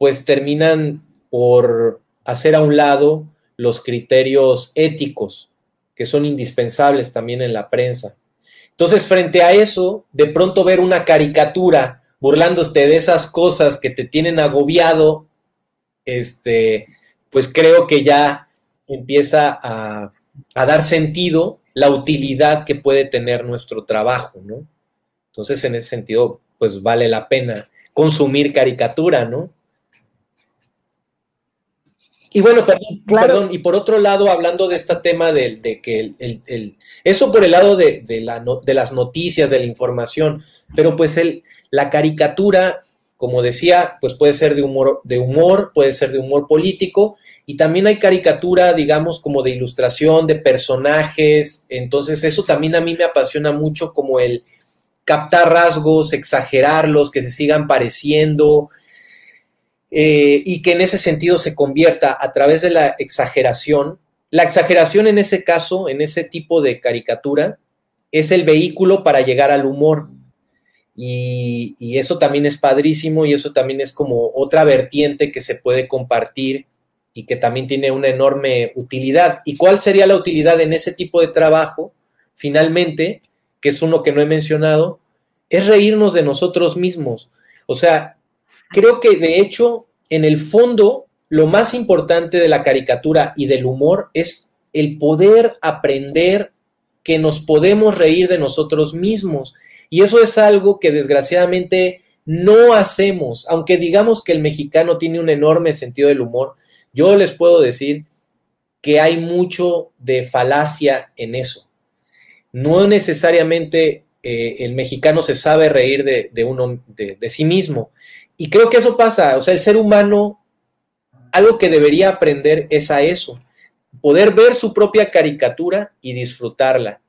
pues terminan por hacer a un lado los criterios éticos, que son indispensables también en la prensa. Entonces, frente a eso, de pronto ver una caricatura burlándote de esas cosas que te tienen agobiado, este, pues creo que ya empieza a, dar sentido la utilidad que puede tener nuestro trabajo, ¿no? Entonces, en ese sentido, pues vale la pena consumir caricatura, ¿no? Y bueno, perdón, y por otro lado, hablando de este tema de, de que el, eso por el lado de, la, de, las noticias, de la información, pero pues el, la caricatura, como decía, pues puede ser de humor, de humor, puede ser de humor político, y también hay caricatura, digamos, como de ilustración, de personajes. Entonces, eso también a mí me apasiona mucho como el, captar rasgos, exagerarlos, que se sigan pareciendo, eh, y que en ese sentido se convierta a través de la exageración. La exageración en ese caso, en ese tipo de caricatura, es el vehículo para llegar al humor. Y, y, eso también es padrísimo y eso también es como otra vertiente que se puede compartir y que también tiene una enorme utilidad. ¿Y cuál sería la utilidad en ese tipo de trabajo? Finalmente, que es uno que no he mencionado, es reírnos de nosotros mismos. O sea, creo que de hecho, en el fondo, lo más importante de la caricatura y del humor es el poder aprender que nos podemos reír de nosotros mismos. Y eso es algo que desgraciadamente no hacemos, aunque digamos que el mexicano tiene un enorme sentido del humor, yo les puedo decir que hay mucho de falacia en eso. No necesariamente eh, el mexicano se sabe reír de, uno, de, de sí mismo. Y creo que eso pasa. O sea, el ser humano, algo que debería aprender es a eso. Poder ver su propia caricatura y disfrutarla.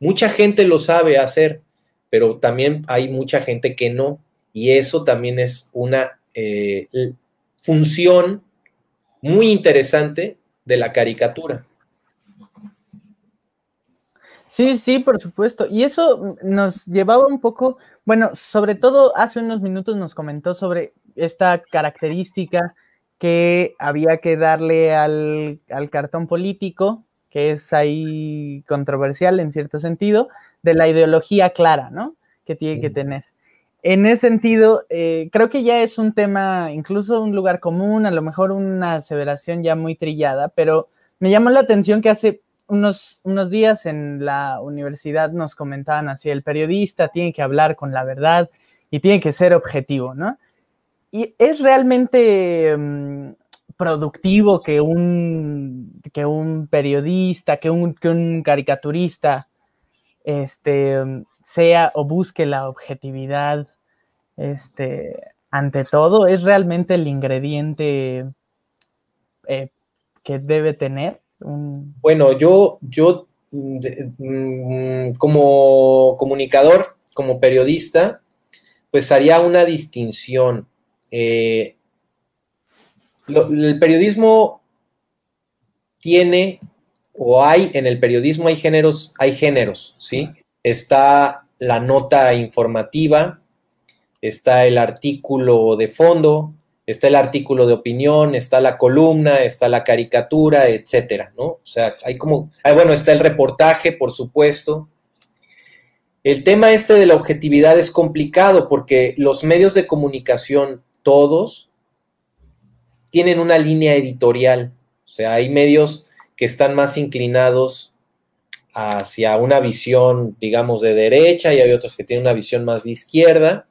Mucha gente lo sabe hacer, pero también hay mucha gente que no. Y eso también es una eh, función muy interesante de la caricatura. Sí, sí, por supuesto. Y eso nos llevaba un poco, bueno, sobre todo hace unos minutos nos comentó sobre esta característica que había que darle al, cartón político, que es ahí controversial en cierto sentido, de la ideología clara, ¿no? Que tiene que tener en ese sentido, eh, creo que ya es un tema, incluso un lugar común, a lo mejor una aseveración ya muy trillada, pero me llamó la atención que hace unos, unos días en la universidad nos comentaban así, el periodista tiene que hablar con la verdad y tiene que ser objetivo, ¿no? Y es realmente mm, productivo que un, que un periodista, que un, que un caricaturista, este, sea o busque la objetividad este, ante todo, es realmente el ingrediente eh, que debe tener. Bueno, yo, yo mm, como comunicador, como periodista, pues haría una distinción. Eh, el periodismo tiene o hay en el periodismo hay géneros, hay géneros, ¿sí? Está la nota informativa, está el artículo de fondo, está el artículo de opinión, está la columna, está la caricatura, etcétera, ¿no? O sea, hay como, bueno, está el reportaje, por supuesto. El tema este de la objetividad es complicado porque los medios de comunicación, todos, tienen una línea editorial. O sea, hay medios que están más inclinados hacia una visión, digamos, de derecha y hay otros que tienen una visión más de izquierda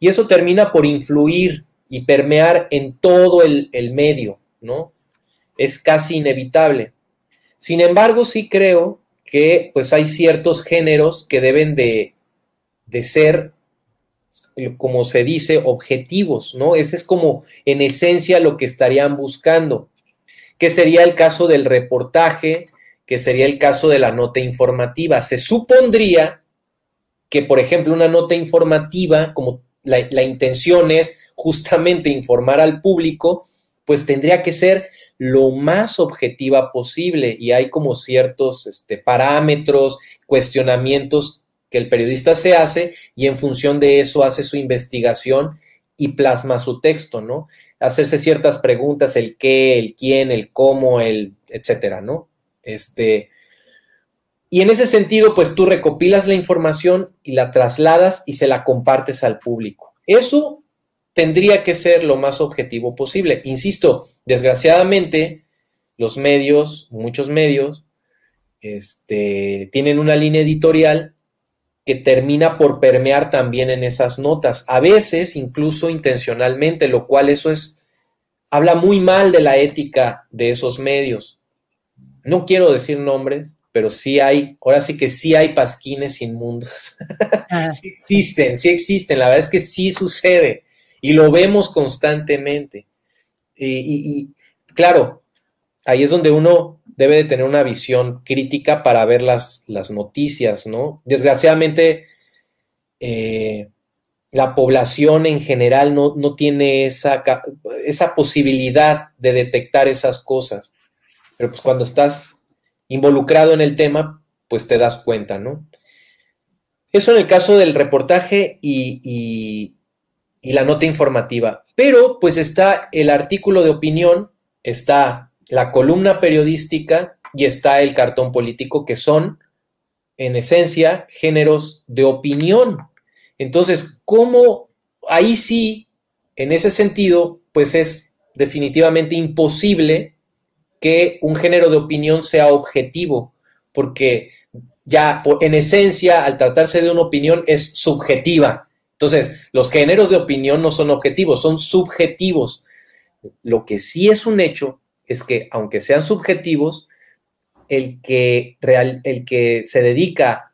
y eso termina por influir y permear en todo el, medio, ¿no? Es casi inevitable. Sin embargo, sí creo que pues hay ciertos géneros que deben de, de ser, como se dice, objetivos, ¿no? Ese es como en esencia lo que estarían buscando, que sería el caso del reportaje, que sería el caso de la nota informativa. Se supondría que, por ejemplo, una nota informativa, como la, intención es justamente informar al público, pues tendría que ser lo más objetiva posible y hay como ciertos este, parámetros, cuestionamientos que el periodista se hace y en función de eso hace su investigación y plasma su texto, ¿no? Hacerse ciertas preguntas, el qué, el quién, el cómo, el etcétera, ¿no? Este, y en ese sentido, pues tú recopilas la información y la trasladas y se la compartes al público. Eso tendría que ser lo más objetivo posible. Insisto, desgraciadamente, los medios, muchos medios, este, tienen una línea editorial que termina por permear también en esas notas, a veces incluso intencionalmente, lo cual eso es, habla muy mal de la ética de esos medios. No quiero decir nombres, pero sí hay, ahora sí que sí hay pasquines inmundos. Ah. sí existen, sí existen, la verdad es que sí sucede y lo vemos constantemente. Y, claro, ahí es donde uno debe de tener una visión crítica para ver las, las noticias, ¿no? Desgraciadamente, eh, la población en general no, tiene esa, esa posibilidad de detectar esas cosas. Pero pues cuando estás involucrado en el tema, pues te das cuenta, ¿no? Eso en el caso del reportaje y, la nota informativa. Pero pues está el artículo de opinión, está la columna periodística y está el cartón político, que son, en esencia, géneros de opinión. Entonces, ¿cómo ahí sí, en ese sentido, pues es definitivamente imposible que un género de opinión sea objetivo, porque ya en esencia, al tratarse de una opinión, es subjetiva. Entonces, los géneros de opinión no son objetivos, son subjetivos. Lo que sí es un hecho es que, aunque sean subjetivos, el que, real, el que se dedica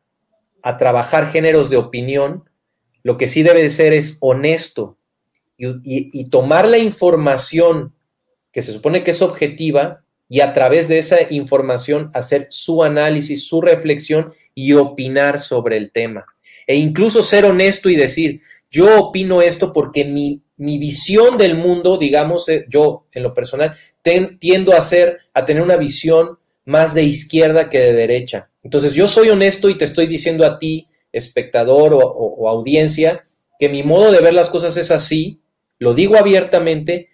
a trabajar géneros de opinión, lo que sí debe de ser es honesto y tomar la información que se supone que es objetiva y a través de esa información hacer su análisis, su reflexión y opinar sobre el tema. E incluso ser honesto y decir, yo opino esto porque mi, visión del mundo, digamos, eh, yo en lo personal, tiendo a, ser, a tener una visión más de izquierda que de derecha. Entonces yo soy honesto y te estoy diciendo a ti, espectador o audiencia, que mi modo de ver las cosas es así, lo digo abiertamente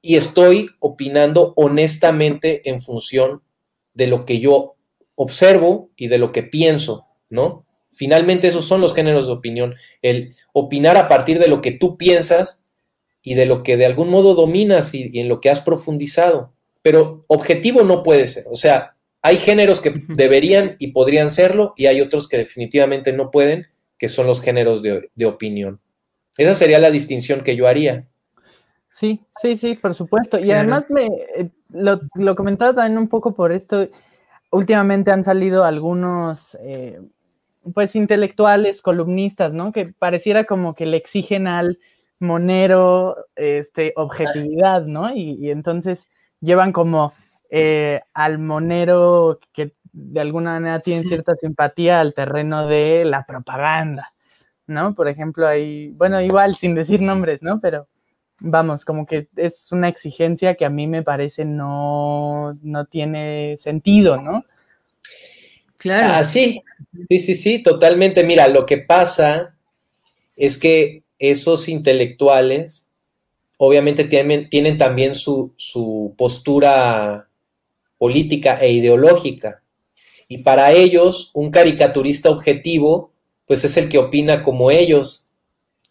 y estoy opinando honestamente en función de lo que yo observo y de lo que pienso, ¿no? Finalmente esos son los géneros de opinión, el opinar a partir de lo que tú piensas y de lo que de algún modo dominas y, en lo que has profundizado, pero objetivo no puede ser, o sea, hay géneros que deberían y podrían serlo y hay otros que definitivamente no pueden, que son los géneros de, de opinión. Esa sería la distinción que yo haría. Sí, sí, sí, por supuesto. Y además me eh, lo, lo, comentaba también un poco por esto. Últimamente han salido algunos, eh, pues, intelectuales, columnistas, ¿no? Que pareciera como que le exigen al monero, este, objetividad, ¿no? Y, entonces llevan como eh, al monero que de alguna manera tiene cierta simpatía al terreno de la propaganda, ¿no? Por ejemplo, ahí, bueno, igual sin decir nombres, ¿no? Pero vamos, como que es una exigencia que a mí me parece no, no tiene sentido, ¿no? Claro. Ah, sí, sí, sí, totalmente. Mira, lo que pasa es que esos intelectuales obviamente tienen, tienen también su, su postura política e ideológica. Y para ellos, un caricaturista objetivo, pues es el que opina como ellos.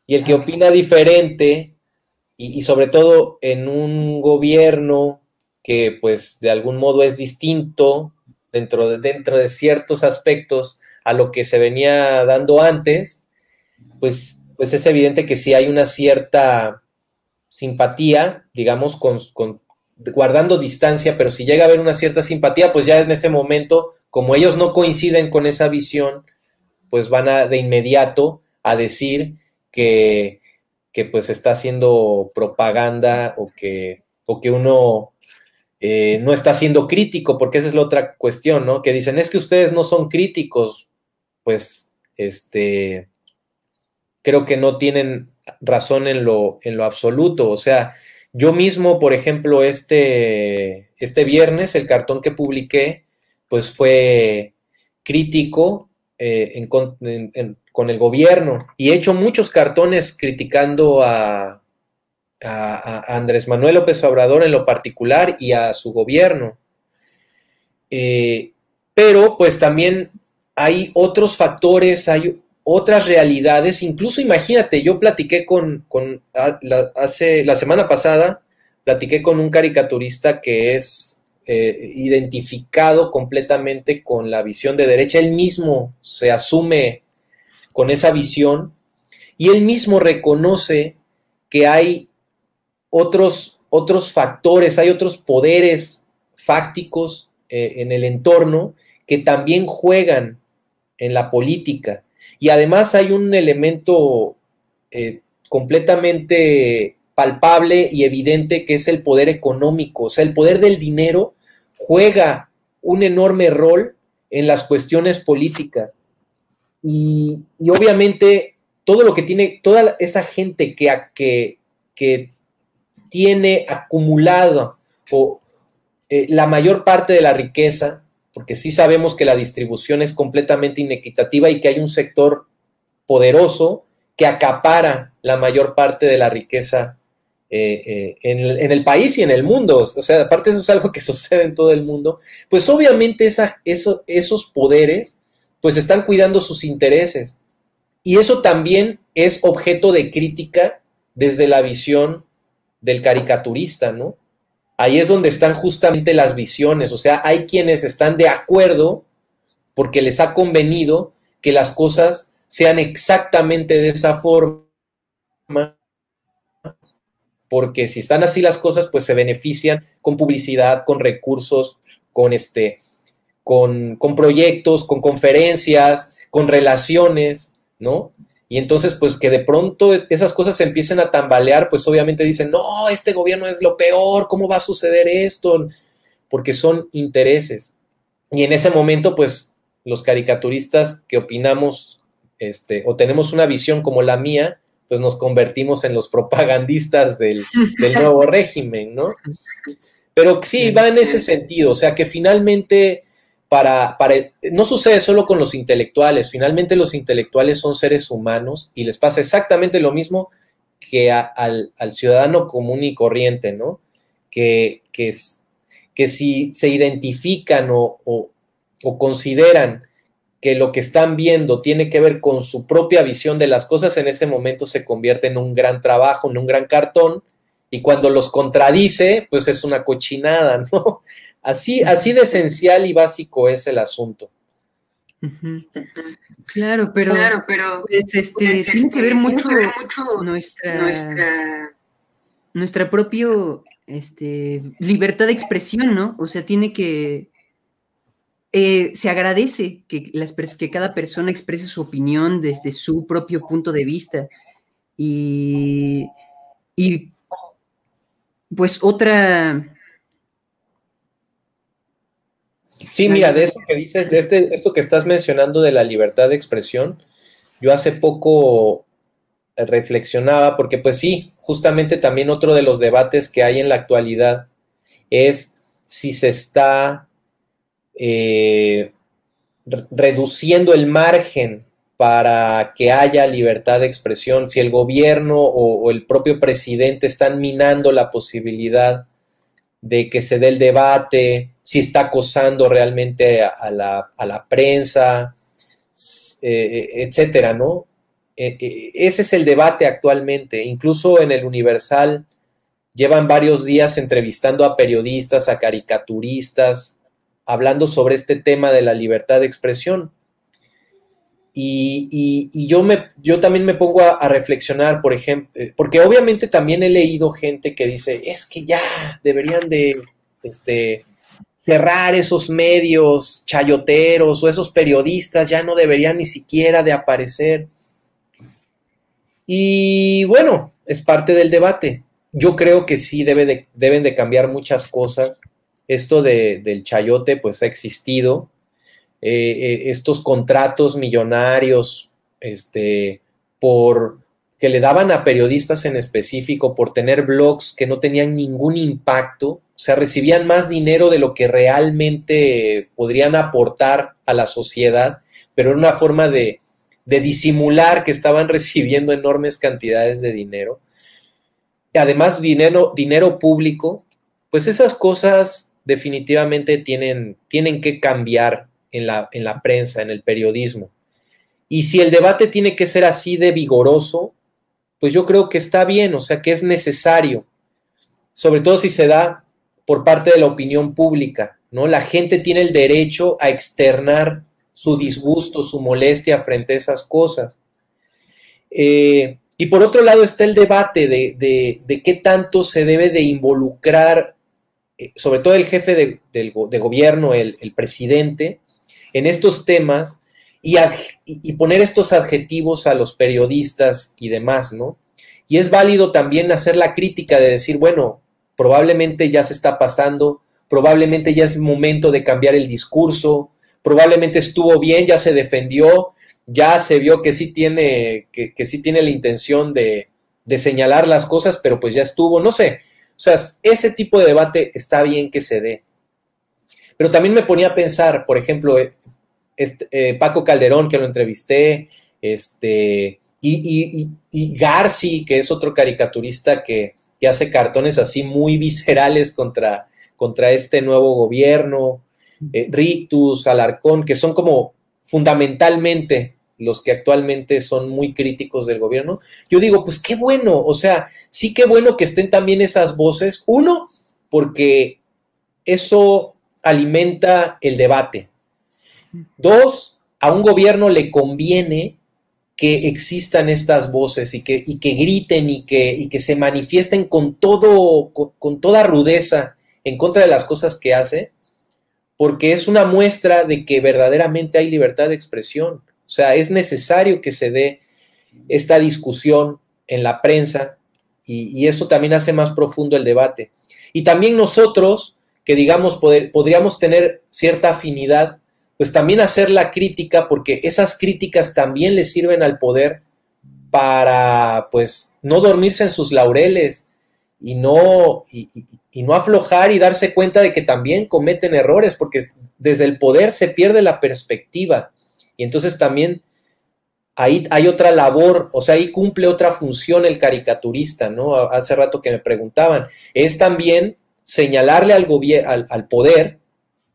Y el que opina diferente, y, sobre todo en un gobierno que pues de algún modo es distinto dentro de, dentro de ciertos aspectos a lo que se venía dando antes, pues, pues es evidente que sí hay una cierta simpatía, digamos, con, guardando distancia, pero si llega a haber una cierta simpatía, pues ya en ese momento, como ellos no coinciden con esa visión, pues van a de inmediato a decir que, que pues está haciendo propaganda o que, o que uno eh, no está siendo crítico, porque esa es la otra cuestión, ¿no? Que dicen, es que ustedes no son críticos, pues, este, creo que no tienen razón en lo, en lo absoluto. O sea, yo mismo, por ejemplo, este, este viernes, el cartón que publiqué, pues fue crítico eh, en, con el gobierno y he hecho muchos cartones criticando a, Andrés Manuel López Obrador en lo particular y a su gobierno. Eh, pero pues también hay otros factores, hay otras realidades, incluso imagínate, yo platiqué con, la, hace la semana pasada, platiqué con un caricaturista que es eh, identificado completamente con la visión de derecha, él mismo se asume con esa visión y él mismo reconoce que hay otros, otros factores, hay otros poderes fácticos eh, en el entorno que también juegan en la política. Y además hay un elemento eh, completamente palpable y evidente que es el poder económico. O sea, el poder del dinero juega un enorme rol en las cuestiones políticas. y, obviamente todo lo que tiene, toda esa gente que, que, que tiene acumulado o eh, la mayor parte de la riqueza, porque sí sabemos que la distribución es completamente inequitativa y que hay un sector poderoso que acapara la mayor parte de la riqueza eh, eh, en, el, país y en el mundo. O sea, aparte eso es algo que sucede en todo el mundo. Pues obviamente esos poderes pues están cuidando sus intereses. Y eso también es objeto de crítica desde la visión del caricaturista, ¿no? Ahí es donde están justamente las visiones, o sea, hay quienes están de acuerdo porque les ha convenido que las cosas sean exactamente de esa forma, porque si están así las cosas, pues se benefician con publicidad, con recursos, con este, con, con proyectos, con conferencias, con relaciones, ¿no? Y entonces, pues que de pronto esas cosas se empiecen a tambalear, pues obviamente dicen, no, este gobierno es lo peor, ¿cómo va a suceder esto? Porque son intereses. Y en ese momento, pues los caricaturistas que opinamos este, o tenemos una visión como la mía, pues nos convertimos en los propagandistas del, del nuevo régimen, ¿no? Pero sí, va en ese sentido, o sea que finalmente para, para, no sucede solo con los intelectuales, finalmente los intelectuales son seres humanos y les pasa exactamente lo mismo que al, ciudadano común y corriente, ¿no? Que, que, que si se identifican o, o, consideran que lo que están viendo tiene que ver con su propia visión de las cosas, en ese momento se convierte en un gran trabajo, en un gran cartón, y cuando los contradice, pues es una cochinada, ¿no? Así, así de esencial y básico es el asunto. Claro, pero, claro, pero pues, este, pues, tiene, que ver mucho, nuestra, nuestra, nuestra propia este, libertad de expresión, ¿no? O sea, tiene que... Eh, se agradece que, las, que cada persona exprese su opinión desde su propio punto de vista. Y, y pues otra, Sí, mira, de eso que dices, de este, esto que estás mencionando de la libertad de expresión, yo hace poco reflexionaba, porque pues sí, justamente también otro de los debates que hay en la actualidad es si se está eh, reduciendo el margen para que haya libertad de expresión, si el gobierno o, o el propio presidente están minando la posibilidad de que se dé el debate, si está acosando realmente a, la, prensa, eh, etcétera, ¿no? Eh, eh, ese es el debate actualmente. Incluso en el Universal llevan varios días entrevistando a periodistas, a caricaturistas, hablando sobre este tema de la libertad de expresión. Y, yo, también me pongo a, reflexionar, por ejemplo, eh, porque obviamente también he leído gente que dice, es que ya deberían de este, cerrar esos medios chayoteros o esos periodistas, ya no deberían ni siquiera de aparecer. Y bueno, es parte del debate. Yo creo que sí de, deben de cambiar muchas cosas. Esto de, del chayote pues ha existido, eh, eh, estos contratos millonarios este, por que le daban a periodistas en específico por tener blogs que no tenían ningún impacto, o sea, recibían más dinero de lo que realmente podrían aportar a la sociedad, pero era una forma de, de disimular que estaban recibiendo enormes cantidades de dinero. Además, dinero, dinero público, pues esas cosas definitivamente tienen, tienen que cambiar en la, en la prensa, en el periodismo. Y si el debate tiene que ser así de vigoroso, pues yo creo que está bien, o sea, que es necesario, sobre todo si se da por parte de la opinión pública, ¿no? La gente tiene el derecho a externar su disgusto, su molestia frente a esas cosas. Eh, y por otro lado está el debate de, qué tanto se debe de involucrar, eh, sobre todo el jefe de, gobierno, el, el, presidente, en estos temas y, poner estos adjetivos a los periodistas y demás, ¿no? Y es válido también hacer la crítica de decir, bueno, probablemente ya se está pasando, probablemente ya es momento de cambiar el discurso, probablemente estuvo bien, ya se defendió ya se vio que sí tiene, que, sí tiene la intención de, de, señalar las cosas, pero pues ya estuvo, no sé. O sea, ese tipo de debate está bien que se dé. Pero también me ponía a pensar, por ejemplo, eh, este, eh, Paco Calderón, que lo entrevisté, este, y, y, Garci, que es otro caricaturista que, hace cartones así muy viscerales contra, contra este nuevo gobierno, eh, Rictus, Alarcón, que son como fundamentalmente los que actualmente son muy críticos del gobierno, yo digo, pues qué bueno, o sea, sí qué bueno que estén también esas voces. Uno, porque eso alimenta el debate. Dos, a un gobierno le conviene que existan estas voces y que, y que griten y que, y que, se manifiesten con, todo, con, toda rudeza en contra de las cosas que hace, porque es una muestra de que verdaderamente hay libertad de expresión. O sea, es necesario que se dé esta discusión en la prensa y, eso también hace más profundo el debate. Y también nosotros, que digamos, podríamos tener cierta afinidad, pues también hacer la crítica, porque esas críticas también le sirven al poder para, pues, no dormirse en sus laureles y no, y, y no aflojar y darse cuenta de que también cometen errores, porque desde el poder se pierde la perspectiva. Y entonces también ahí hay otra labor, o sea, ahí cumple otra función el caricaturista, ¿no? Hace rato que me preguntaban, es también señalarle al, al, poder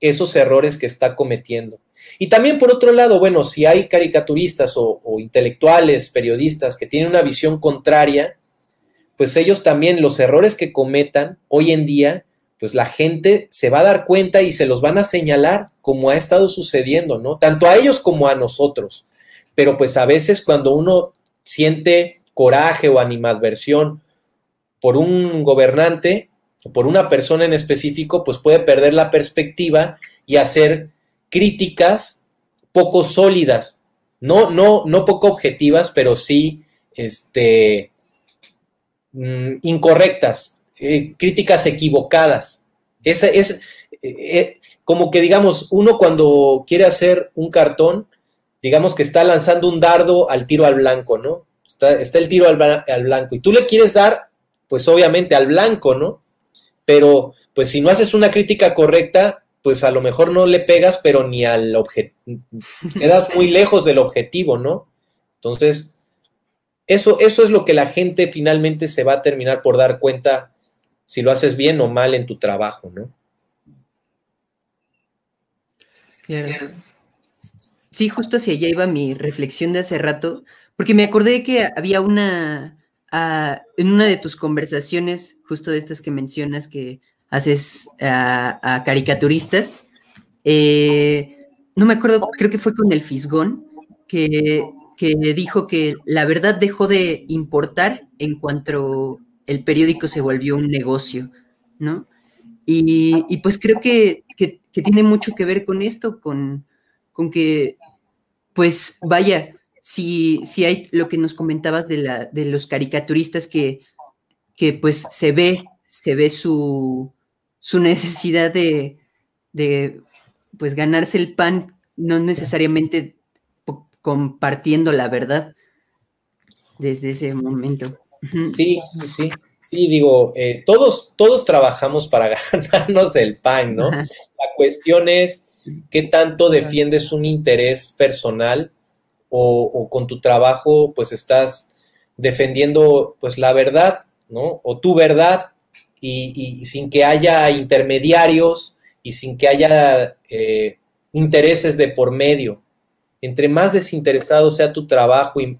esos errores que está cometiendo. Y también por otro lado, bueno, si hay caricaturistas o, o, intelectuales, periodistas que tienen una visión contraria, pues ellos también los errores que cometan hoy en día pues la gente se va a dar cuenta y se los van a señalar como ha estado sucediendo, ¿no? Tanto a ellos como a nosotros. Pero pues a veces cuando uno siente coraje o animadversión por un gobernante por una persona en específico, pues puede perder la perspectiva y hacer críticas poco sólidas, no, no, no poco objetivas, pero sí este, mm, incorrectas, eh, críticas equivocadas. Esa es eh, eh, como que, digamos, uno cuando quiere hacer un cartón, digamos que está lanzando un dardo al tiro al blanco, ¿no? Está, está el tiro al, blanco y tú le quieres dar, pues obviamente al blanco, ¿no? Pero, pues si no haces una crítica correcta, pues a lo mejor no le pegas, pero ni al objetivo, quedas muy lejos del objetivo, ¿no? Entonces, eso, eso es lo que la gente finalmente se va a terminar por dar cuenta si lo haces bien o mal en tu trabajo, ¿no? Sí, justo hacia allá iba mi reflexión de hace rato, porque me acordé que había una, ah, en una de tus conversaciones, justo de estas que mencionas que haces a, caricaturistas, eh, no me acuerdo, creo que fue con el Fisgón, que, que dijo que la verdad dejó de importar en cuanto el periódico se volvió un negocio, ¿no? Y, pues creo que, tiene mucho que ver con esto, con, con que, pues vaya, si, si, hay lo que nos comentabas de, la, de los caricaturistas que, que pues se ve, se ve su, su necesidad de, de, pues ganarse el pan, no necesariamente compartiendo la verdad desde ese momento. Sí, sí, sí. Sí, digo, eh, todos, todos trabajamos para ganarnos el pan, ¿no? La cuestión es qué tanto defiendes un interés personal o, con tu trabajo, pues estás defendiendo, pues, la verdad, ¿no? O tu verdad y, sin que haya intermediarios y sin que haya eh, intereses de por medio. Entre más desinteresado sea tu trabajo y,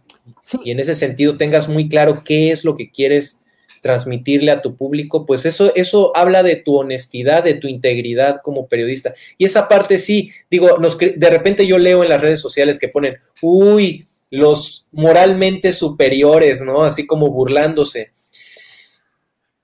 y en ese sentido tengas muy claro qué es lo que quieres transmitirle a tu público, pues eso, eso habla de tu honestidad, de tu integridad como periodista. Y esa parte sí, digo, de repente yo leo en las redes sociales que ponen, uy, los moralmente superiores, ¿no? Así como burlándose.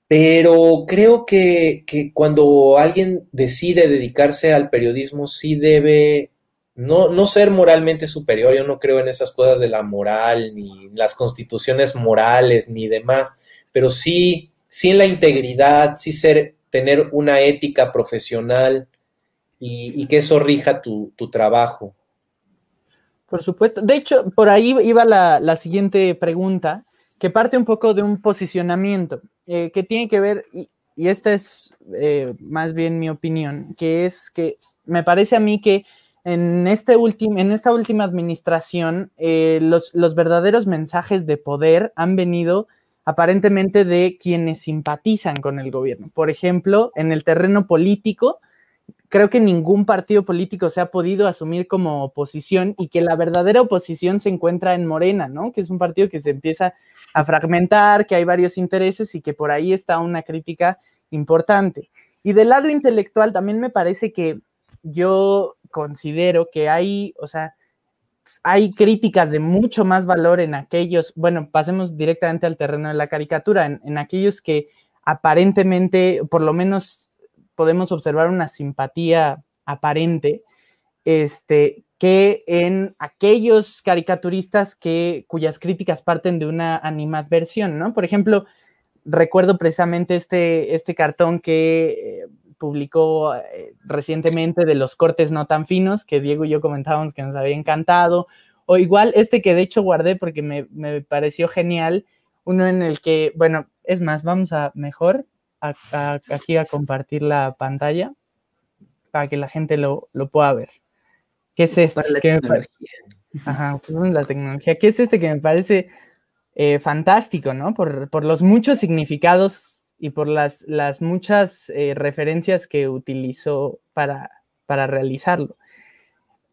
Pero creo que, que cuando alguien decide dedicarse al periodismo, sí debe no, no ser moralmente superior, yo no creo en esas cosas de la moral, ni las constituciones morales, ni demás, pero sí, sí en la integridad, sí ser, tener una ética profesional y, que eso rija tu, trabajo. Por supuesto. De hecho, por ahí iba la, siguiente pregunta, que parte un poco de un posicionamiento, eh, que tiene que ver, y, esta es eh, más bien mi opinión, que es que me parece a mí que en, este en esta última administración eh, los, los verdaderos mensajes de poder han venido aparentemente de quienes simpatizan con el gobierno. Por ejemplo, en el terreno político, creo que ningún partido político se ha podido asumir como oposición y que la verdadera oposición se encuentra en Morena, ¿no? Que es un partido que se empieza a fragmentar, que hay varios intereses y que por ahí está una crítica importante. Y del lado intelectual también me parece que yo considero que hay, o sea, hay críticas de mucho más valor en aquellos, bueno, pasemos directamente al terreno de la caricatura, en, aquellos que aparentemente, por lo menos podemos observar una simpatía aparente, este, que en aquellos caricaturistas que, cuyas críticas parten de una animadversión, ¿no? Por ejemplo, recuerdo precisamente este, este cartón que eh, publicó eh, recientemente de los cortes no tan finos, que Diego y yo comentábamos que nos había encantado, o igual este que de hecho guardé porque me, me pareció genial, uno en el que, bueno, es más, vamos a mejor, aquí a compartir la pantalla para que la gente lo, pueda ver. ¿Qué es este? La tecnología. Ajá, pues, la tecnología. ¿Qué es este que me parece eh, fantástico, ¿no? Por, los muchos significados y por las, las muchas eh, referencias que utilizó para, para realizarlo.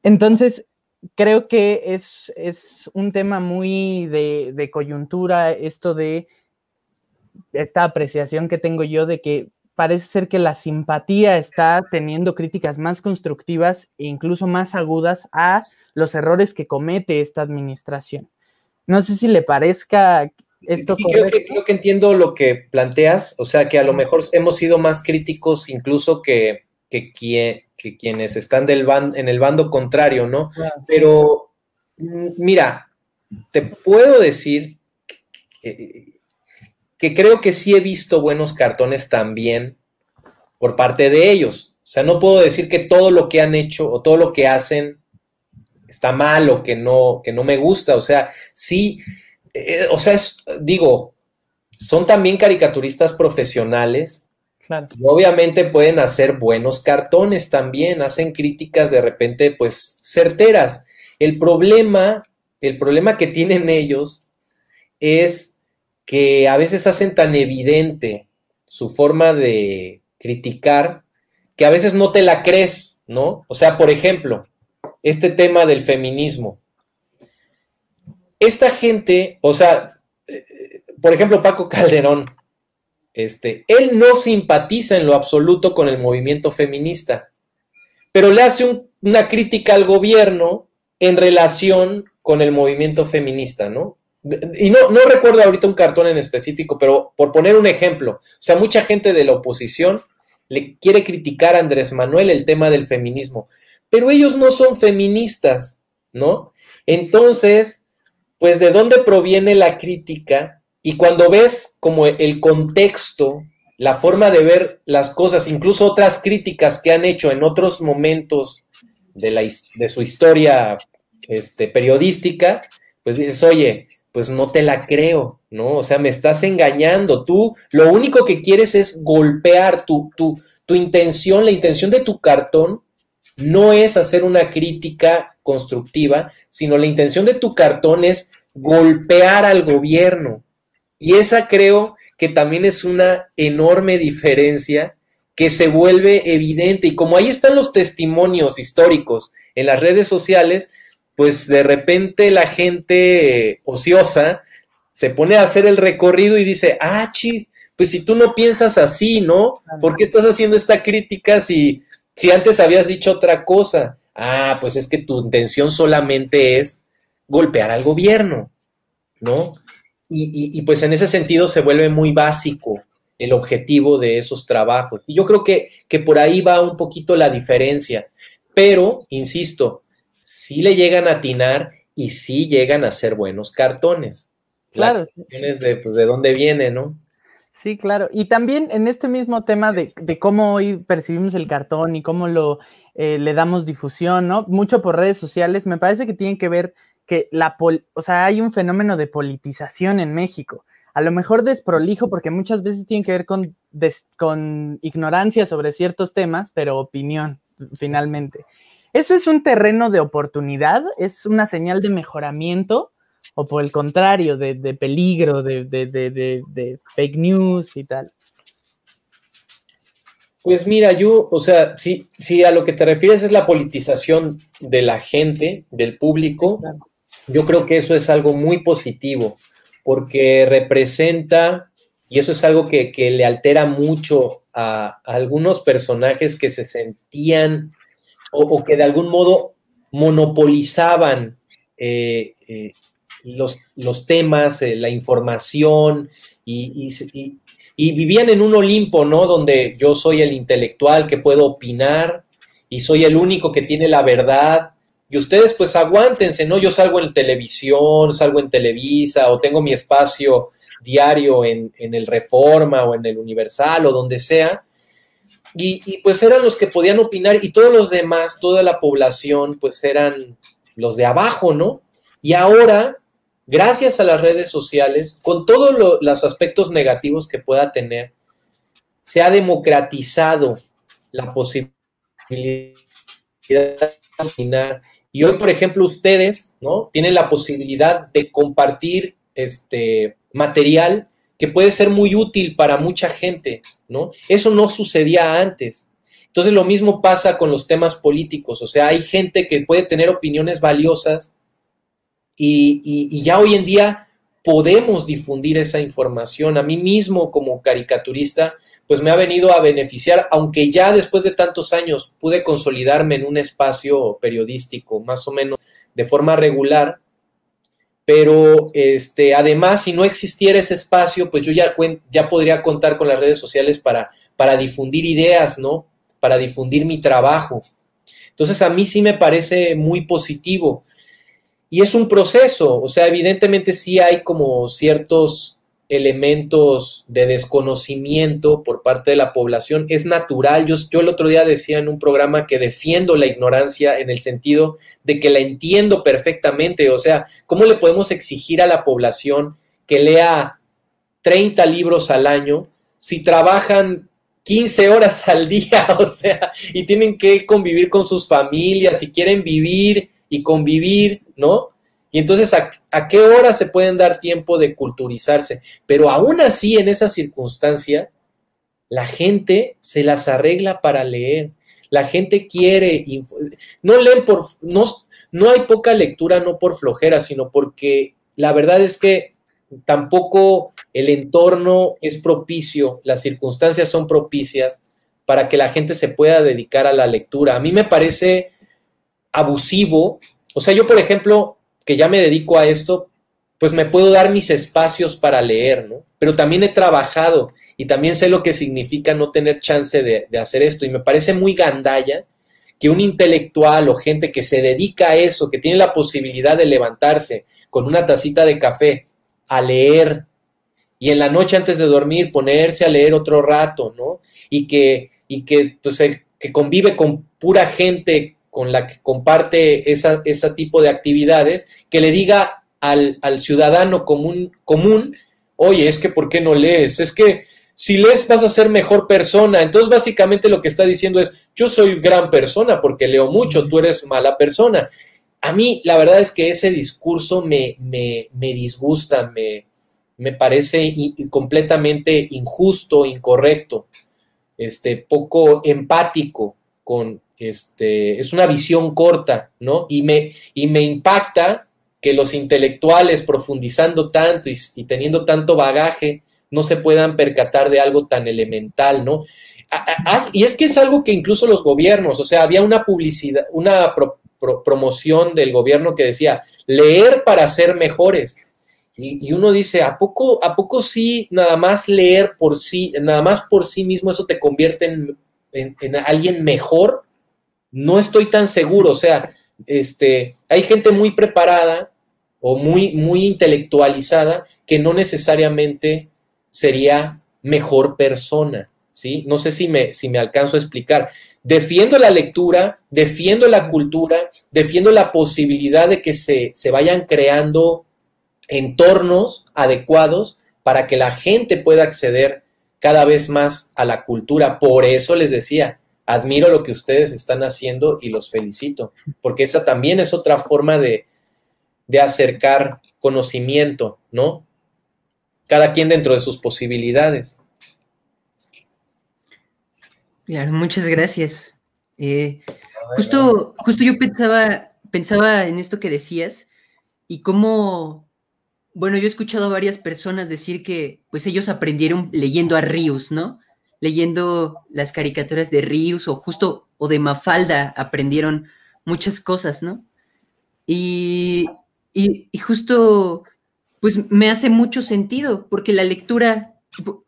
Entonces, creo que es, es un tema muy de, de coyuntura esto de esta apreciación que tengo yo de que parece ser que la simpatía está teniendo críticas más constructivas e incluso más agudas a los errores que comete esta administración. No sé si le parezca esto. Sí, creo que, creo que, entiendo lo que planteas, o sea que a lo mejor hemos sido más críticos incluso que, que, quienes están del en el bando contrario, ¿no? Pero mm, mira, te puedo decir que, que creo que sí he visto buenos cartones también por parte de ellos. O sea, no puedo decir que todo lo que han hecho o todo lo que hacen está mal o que no, que no me gusta. O sea, sí, eh, o sea, es, digo, son también caricaturistas profesionales. Claro. Y obviamente pueden hacer buenos cartones también, hacen críticas de repente, pues, certeras. El problema, el problema que tienen ellos es que a veces hacen tan evidente su forma de criticar que a veces no te la crees, ¿no? O sea, por ejemplo, este tema del feminismo. Esta gente, o sea, eh, por ejemplo, Paco Calderón, este, él no simpatiza en lo absoluto con el movimiento feminista, pero le hace una crítica al gobierno en relación con el movimiento feminista, ¿no? y no, no recuerdo ahorita un cartón en específico, pero por poner un ejemplo, o sea, mucha gente de la oposición le quiere criticar a Andrés Manuel el tema del feminismo, pero ellos no son feministas, ¿no? Entonces, pues de dónde proviene la crítica y cuando ves como el contexto, la forma de ver las cosas, incluso otras críticas que han hecho en otros momentos de, la, de su historia este, periodística, pues dices, oye, pues no te la creo, ¿no? O sea, me estás engañando. Tú lo único que quieres es golpear tu, tu, tu intención, la intención de tu cartón no es hacer una crítica constructiva, sino la intención de tu cartón es golpear al gobierno. Y esa creo que también es una enorme diferencia que se vuelve evidente. Y como ahí están los testimonios históricos en las redes sociales, pues de repente la gente ociosa se pone a hacer el recorrido y dice, ah, chis, pues si tú no piensas así, ¿no? ¿Por qué estás haciendo esta crítica si, si antes habías dicho otra cosa? Ah, pues es que tu intención solamente es golpear al gobierno, ¿no? Y, y, pues en ese sentido se vuelve muy básico el objetivo de esos trabajos. Y yo creo que, que por ahí va un poquito la diferencia. Pero, insisto, sí le llegan a atinar y sí llegan a ser buenos cartones. Claro. De, pues, de dónde viene, ¿no? Sí, claro. Y también en este mismo tema de, cómo hoy percibimos el cartón y cómo lo eh, le damos difusión, ¿no? Mucho por redes sociales. Me parece que tiene que ver que la, o sea, hay un fenómeno de politización en México. A lo mejor desprolijo porque muchas veces tiene que ver con, con ignorancia sobre ciertos temas, pero opinión, finalmente. ¿Eso es un terreno de oportunidad? ¿Es una señal de mejoramiento? ¿O por el contrario, de, peligro, de, de fake news y tal? Pues mira, yo, o sea, si, si a lo que te refieres es la politización de la gente, del público, yo creo que eso es algo muy positivo, porque representa, y eso es algo que, le altera mucho a, algunos personajes que se sentían o, que de algún modo monopolizaban eh, eh, los, los, temas, eh, la información y, y, vivían en un Olimpo, ¿no? Donde yo soy el intelectual que puedo opinar y soy el único que tiene la verdad. Y ustedes pues aguántense, ¿no? Yo salgo en televisión, salgo en Televisa o tengo mi espacio diario en, el Reforma o en el Universal o donde sea. Y, pues eran los que podían opinar y todos los demás, toda la población, pues eran los de abajo, ¿no? Y ahora gracias a las redes sociales, con todos los aspectos negativos que pueda tener, se ha democratizado la posibilidad de opinar. Y hoy, por ejemplo, ustedes, ¿no? Tienen la posibilidad de compartir este material que puede ser muy útil para mucha gente, ¿no? Eso no sucedía antes. Entonces, lo mismo pasa con los temas políticos. O sea, hay gente que puede tener opiniones valiosas y, ya hoy en día podemos difundir esa información. A mí mismo como caricaturista, pues me ha venido a beneficiar, aunque ya después de tantos años pude consolidarme en un espacio periodístico, más o menos de forma regular. Pero este, además, si no existiera ese espacio, pues yo ya, ya podría contar con las redes sociales para, para difundir ideas, ¿no? Para difundir mi trabajo. Entonces, a mí sí me parece muy positivo. Y es un proceso, o sea, evidentemente sí hay como ciertos elementos de desconocimiento por parte de la población. Es natural. Yo, yo el otro día decía en un programa que defiendo la ignorancia en el sentido de que la entiendo perfectamente. O sea, ¿cómo le podemos exigir a la población que lea 30 libros al año si trabajan 15 horas al día? O sea, y tienen que convivir con sus familias y quieren vivir y convivir, ¿no? Y entonces, ¿a, qué hora se pueden dar tiempo de culturizarse? Pero aún así, en esa circunstancia, la gente se las arregla para leer. La gente quiere, no leen por, no, no hay poca lectura, no por flojera, sino porque la verdad es que tampoco el entorno es propicio, las circunstancias son propicias para que la gente se pueda dedicar a la lectura. A mí me parece abusivo. O sea, yo, por ejemplo, que ya me dedico a esto, pues me puedo dar mis espacios para leer, ¿no? Pero también he trabajado y también sé lo que significa no tener chance de, hacer esto. Y me parece muy gandalla que un intelectual o gente que se dedica a eso, que tiene la posibilidad de levantarse con una tacita de café a leer y en la noche antes de dormir ponerse a leer otro rato, ¿no? Y que, y que, pues, que convive con pura gente con la que comparte esa, ese tipo de actividades, que le diga al, ciudadano común, común, oye, es que ¿por qué no lees? Es que si lees vas a ser mejor persona. Entonces básicamente lo que está diciendo es, yo soy gran persona porque leo mucho, tú eres mala persona. A mí la verdad es que ese discurso me, me, me disgusta, me, me parece completamente injusto, incorrecto, este, poco empático con, este, es una visión corta, ¿no? Y me, y me impacta que los intelectuales profundizando tanto y, teniendo tanto bagaje no se puedan percatar de algo tan elemental, ¿no? y es que es algo que incluso los gobiernos, o sea, había una publicidad, una promoción del gobierno que decía, leer para ser mejores. Y, uno dice, ¿a poco, ¿a poco sí, nada más leer por sí, nada más por sí mismo eso te convierte en, en alguien mejor? No estoy tan seguro, o sea, este, hay gente muy preparada o muy, muy intelectualizada que no necesariamente sería mejor persona, ¿sí? No sé si me, si me alcanzo a explicar. defiendo la lectura, defiendo la cultura, defiendo la posibilidad de que se, se vayan creando entornos adecuados para que la gente pueda acceder cada vez más a la cultura. Por eso les decía, admiro lo que ustedes están haciendo y los felicito, porque esa también es otra forma de, de acercar conocimiento, ¿no? Cada quien dentro de sus posibilidades. Claro, muchas gracias. Eh, justo, justo yo pensaba, pensaba en esto que decías y cómo, bueno, yo he escuchado a varias personas decir que pues ellos aprendieron leyendo a Rius, ¿no? Leyendo las caricaturas de Rius o justo o de Mafalda aprendieron muchas cosas, ¿no? Y, y, y justo, pues me hace mucho sentido, porque la lectura,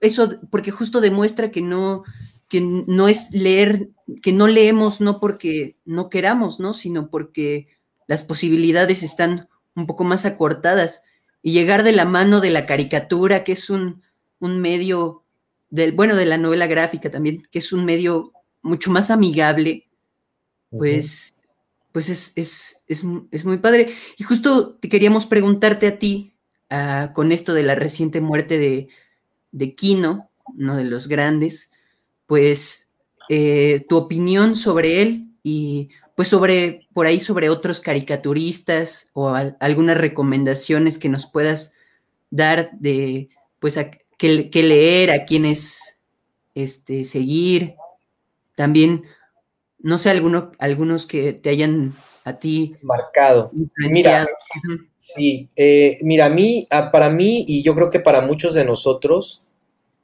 eso, porque justo demuestra que no, que no es leer, que no leemos no porque no queramos, ¿no? Sino porque las posibilidades están un poco más acortadas. Y llegar de la mano de la caricatura, que es un, medio, del, bueno, de la novela gráfica también, que es un medio mucho más amigable, pues, pues es, es, muy padre. Y justo te queríamos preguntarte a ti, ah, con esto de la reciente muerte de, de Kino, uno de los grandes, pues eh, tu opinión sobre él y pues sobre, por ahí sobre otros caricaturistas o algunas recomendaciones que nos puedas dar de, pues, a qué, leer, a quiénes este, seguir. También, no sé, alguno, algunos que te hayan a ti marcado. Mira, sí, eh, mira, a mí, para mí y yo creo que para muchos de nosotros,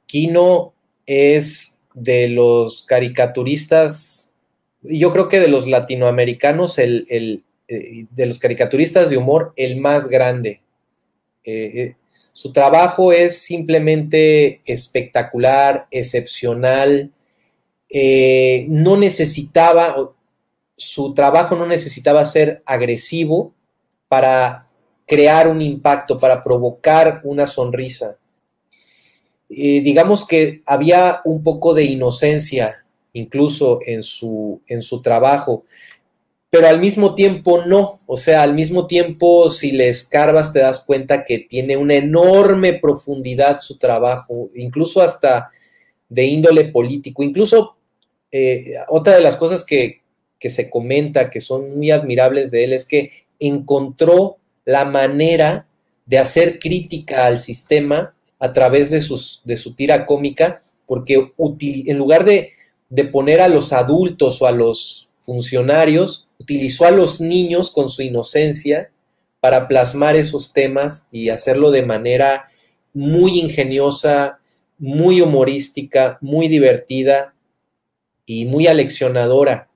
Kino es de los caricaturistas, yo creo que de los latinoamericanos, el, eh, de los caricaturistas de humor, el más grande. Eh, eh, su trabajo es simplemente espectacular, excepcional. no necesitaba, su trabajo no necesitaba ser agresivo para crear un impacto, para provocar una sonrisa. Eh, digamos que había un poco de inocencia incluso en su, en su trabajo, pero al mismo tiempo no, o sea, al mismo tiempo si le escarbas te das cuenta que tiene una enorme profundidad su trabajo, incluso hasta de índole político, incluso eh, otra de las cosas que, que se comenta que son muy admirables de él es que encontró la manera de hacer crítica al sistema a través de, sus, de su tira cómica, porque en lugar de, poner a los adultos o a los funcionarios, utilizó a los niños con su inocencia para plasmar esos temas y hacerlo de manera muy ingeniosa, muy humorística, muy divertida y muy aleccionadora.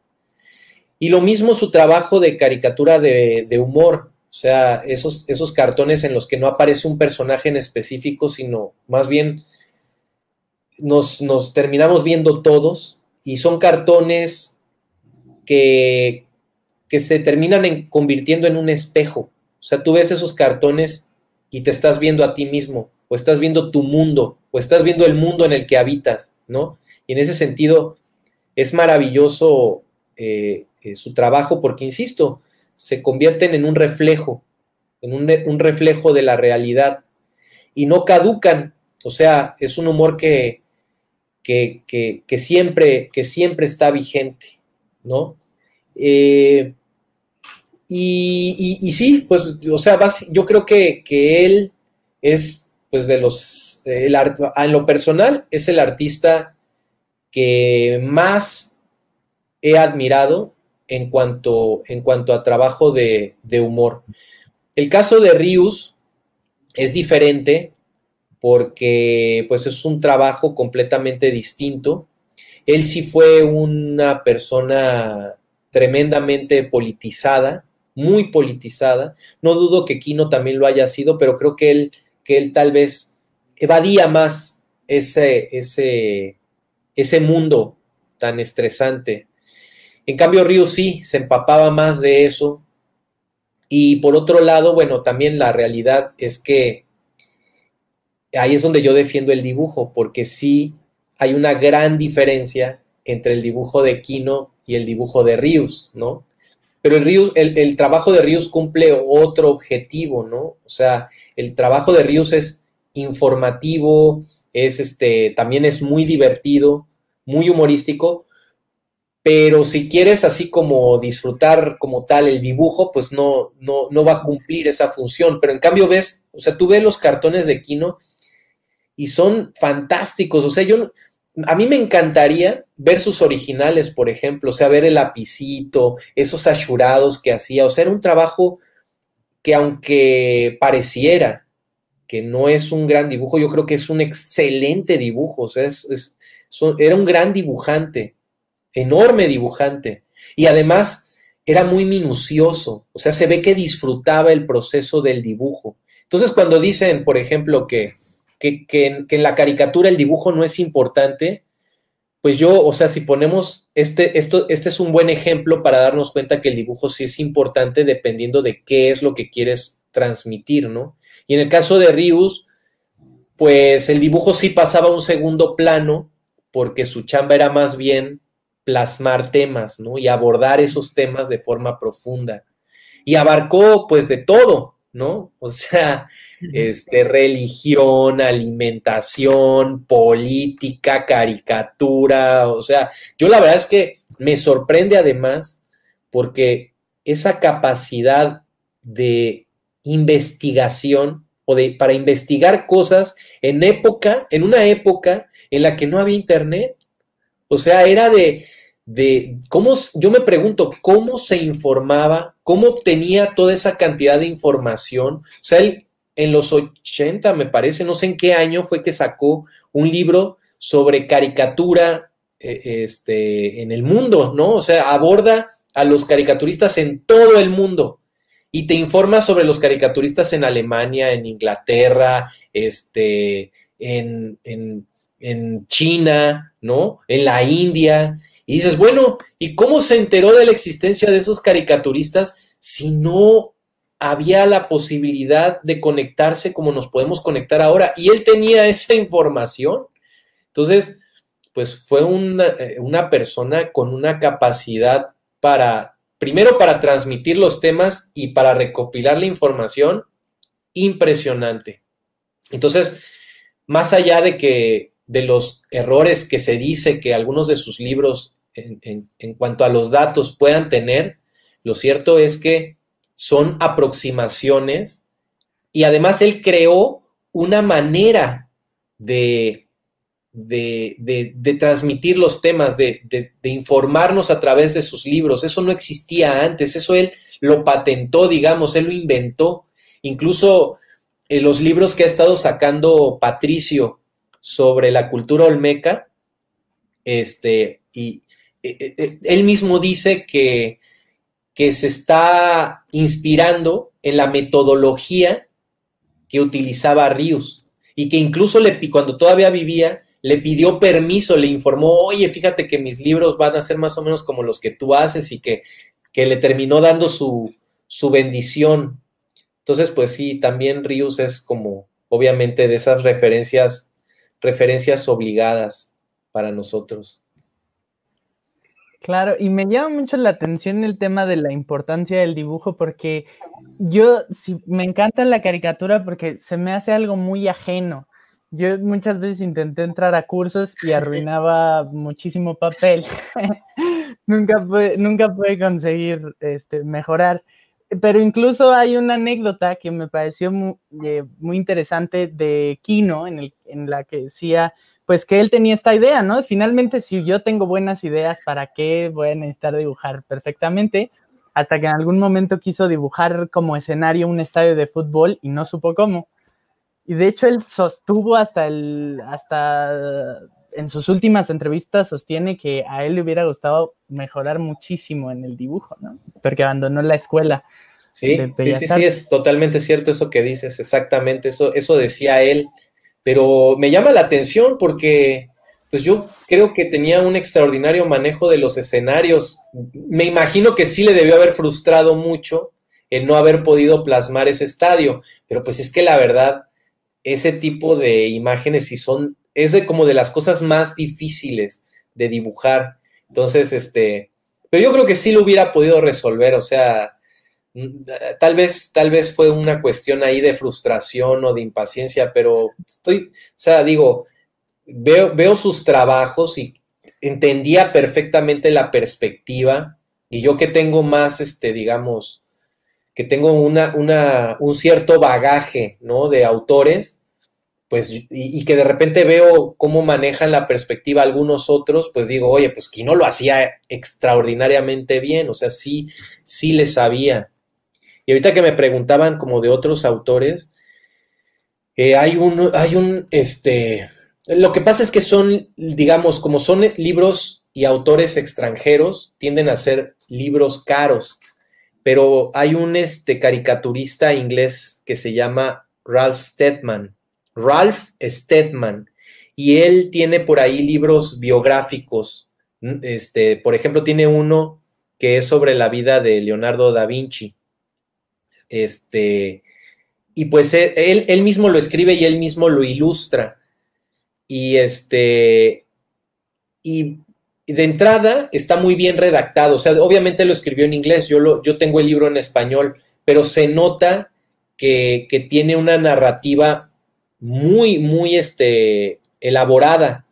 Y lo mismo su trabajo de caricatura de, humor. O sea, esos, esos cartones en los que no aparece un personaje en específico, sino más bien nos, terminamos viendo todos y son cartones que, que se terminan en, convirtiendo en un espejo. O sea, tú ves esos cartones y te estás viendo a ti mismo, o estás viendo tu mundo, o estás viendo el mundo en el que habitas, ¿no? Y en ese sentido es maravilloso eh, eh, su trabajo porque, insisto, se convierten en un reflejo, en un, reflejo de la realidad y no caducan. O sea, es un humor que, que, siempre, que siempre está vigente, ¿no? Eh, y, sí, pues, o sea, yo creo que, él es, pues, de los, en lo personal, es el artista que más he admirado en cuanto, en cuanto a trabajo de, humor. El caso de Rius es diferente porque pues es un trabajo completamente distinto. Él sí fue una persona tremendamente politizada, muy politizada. No dudo que Kino también lo haya sido, pero creo que él, que él tal vez evadía más ese, ese, ese mundo tan estresante en cambio, Ryu sí se empapaba más de eso. Y por otro lado, bueno, también la realidad es que ahí es donde yo defiendo el dibujo, porque sí hay una gran diferencia entre el dibujo de Kino y el dibujo de Rius, ¿no? Pero el, el, trabajo de Rius cumple otro objetivo, ¿no? O sea, el trabajo de Rius es informativo, es este, también es muy divertido, muy humorístico, pero si quieres así como disfrutar como tal el dibujo, pues no, no, no va a cumplir esa función. Pero en cambio ves, o sea, tú ves los cartones de Kino y son fantásticos. O sea, yo, a mí me encantaría ver sus originales, por ejemplo, o sea, ver el lapicito, esos ashurados que hacía, o sea, era un trabajo que aunque pareciera que no es un gran dibujo, yo creo que es un excelente dibujo, o sea, es, era un gran dibujante, enorme dibujante, y además era muy minucioso, o sea, se ve que disfrutaba el proceso del dibujo. Entonces, cuando dicen, por ejemplo, que que, en, la caricatura el dibujo no es importante, pues yo, o sea, si ponemos este, esto, este es un buen ejemplo para darnos cuenta que el dibujo sí es importante dependiendo de qué es lo que quieres transmitir, ¿no? Y en el caso de Rius, pues el dibujo sí pasaba a un segundo plano porque su chamba era más bien plasmar temas, ¿no? Y abordar esos temas de forma profunda. Y abarcó pues de todo, ¿no? O sea, este, religión, alimentación, política, caricatura, o sea, yo la verdad es que me sorprende además porque esa capacidad de investigación o de para investigar cosas en época, en una época en la que no había internet. O sea, era de, de cómo, yo me pregunto, ¿cómo se informaba? ¿Cómo obtenía toda esa cantidad de información? O sea, él en los 80, me parece, no sé en qué año fue que sacó un libro sobre caricatura eh, este, en el mundo, ¿no? O sea, aborda a los caricaturistas en todo el mundo y te informa sobre los caricaturistas en Alemania, en Inglaterra, este, en, en China, ¿no? En la India. Y dices, bueno, ¿y cómo se enteró de la existencia de esos caricaturistas si no había la posibilidad de conectarse como nos podemos conectar ahora. Y él tenía esa información. Entonces, pues fue una, eh, una persona con una capacidad para, primero para transmitir los temas y para recopilar la información impresionante. Entonces, más allá de que de los errores que se dice que algunos de sus libros en, en cuanto a los datos puedan tener, lo cierto es que son aproximaciones y además él creó una manera de, de, transmitir los temas, de, informarnos a través de sus libros. Eso no existía antes, eso él lo patentó, digamos, él lo inventó. Incluso en los libros que ha estado sacando Patricio sobre la cultura olmeca, este, y eh, eh, eh, él mismo dice que que se está inspirando en la metodología que utilizaba Rius y que incluso le, cuando todavía vivía le pidió permiso, le informó, oye, fíjate que mis libros van a ser más o menos como los que tú haces y que, que le terminó dando su, su bendición. Entonces, pues sí, también Rius es como, obviamente, de esas referencias, referencias obligadas para nosotros. Claro, y me llama mucho la atención el tema de la importancia del dibujo porque yo sí, me encanta la caricatura porque se me hace algo muy ajeno. Yo muchas veces intenté entrar a cursos y arruinaba muchísimo papel. nunca, pude, nunca pude conseguir este, mejorar. Pero incluso hay una anécdota que me pareció muy, eh, muy interesante de Kino, en, en la que decía pues que él tenía esta idea, ¿no? Finalmente, si yo tengo buenas ideas, ¿para qué voy a necesitar dibujar perfectamente? Hasta que en algún momento quiso dibujar como escenario un estadio de fútbol y no supo cómo. Y de hecho él sostuvo hasta el, hasta en sus últimas entrevistas sostiene que a él le hubiera gustado mejorar muchísimo en el dibujo, ¿no? Porque abandonó la escuela. Sí, sí, sí, sí, es totalmente cierto eso que dices, exactamente, eso, eso decía él pero me llama la atención porque pues yo creo que tenía un extraordinario manejo de los escenarios. Me imagino que sí le debió haber frustrado mucho el no haber podido plasmar ese estadio, pero pues es que la verdad, ese tipo de imágenes sí son, es de como de las cosas más difíciles de dibujar. Entonces, este, pero yo creo que sí lo hubiera podido resolver, o sea, tal vez, tal vez fue una cuestión ahí de frustración o de impaciencia, pero estoy, o sea, digo, veo, veo sus trabajos y entendía perfectamente la perspectiva y yo que tengo más, este, digamos, que tengo una, una, un cierto bagaje, ¿no? De autores, pues, y, que de repente veo cómo manejan la perspectiva algunos otros, pues digo, oye, pues Quino lo hacía extraordinariamente bien, o sea, sí, sí le sabía. Y ahorita que me preguntaban como de otros autores, eh, hay un, hay un, este, lo que pasa es que son, digamos, como son libros y autores extranjeros, tienden a ser libros caros, pero hay un este, caricaturista inglés que se llama Ralph Steadman Ralph Steadman, y él tiene por ahí libros biográficos. Este, por ejemplo, tiene uno que es sobre la vida de Leonardo da Vinci. Este, y pues e, él, él mismo lo escribe y él mismo lo ilustra. Y este, y de entrada está muy bien redactado. O sea, obviamente lo escribió en inglés, yo, lo, yo tengo el libro en español, pero se nota que, que tiene una narrativa muy, muy este, elaborada.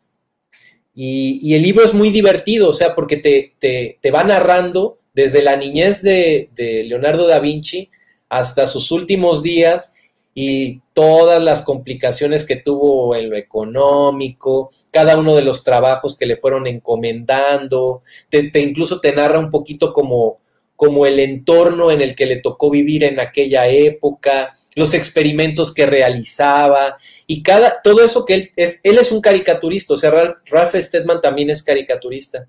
Y, el libro es muy divertido, o sea, porque te, te, va narrando desde la niñez de, de, Leonardo da Vinci hasta sus últimos días y todas las complicaciones que tuvo en lo económico, cada uno de los trabajos que le fueron encomendando, te, incluso te narra un poquito como, como el entorno en el que le tocó vivir en aquella época, los experimentos que realizaba y cada, todo eso que él es, él es un caricaturista, o sea, Ralph, Steadman también es caricaturista.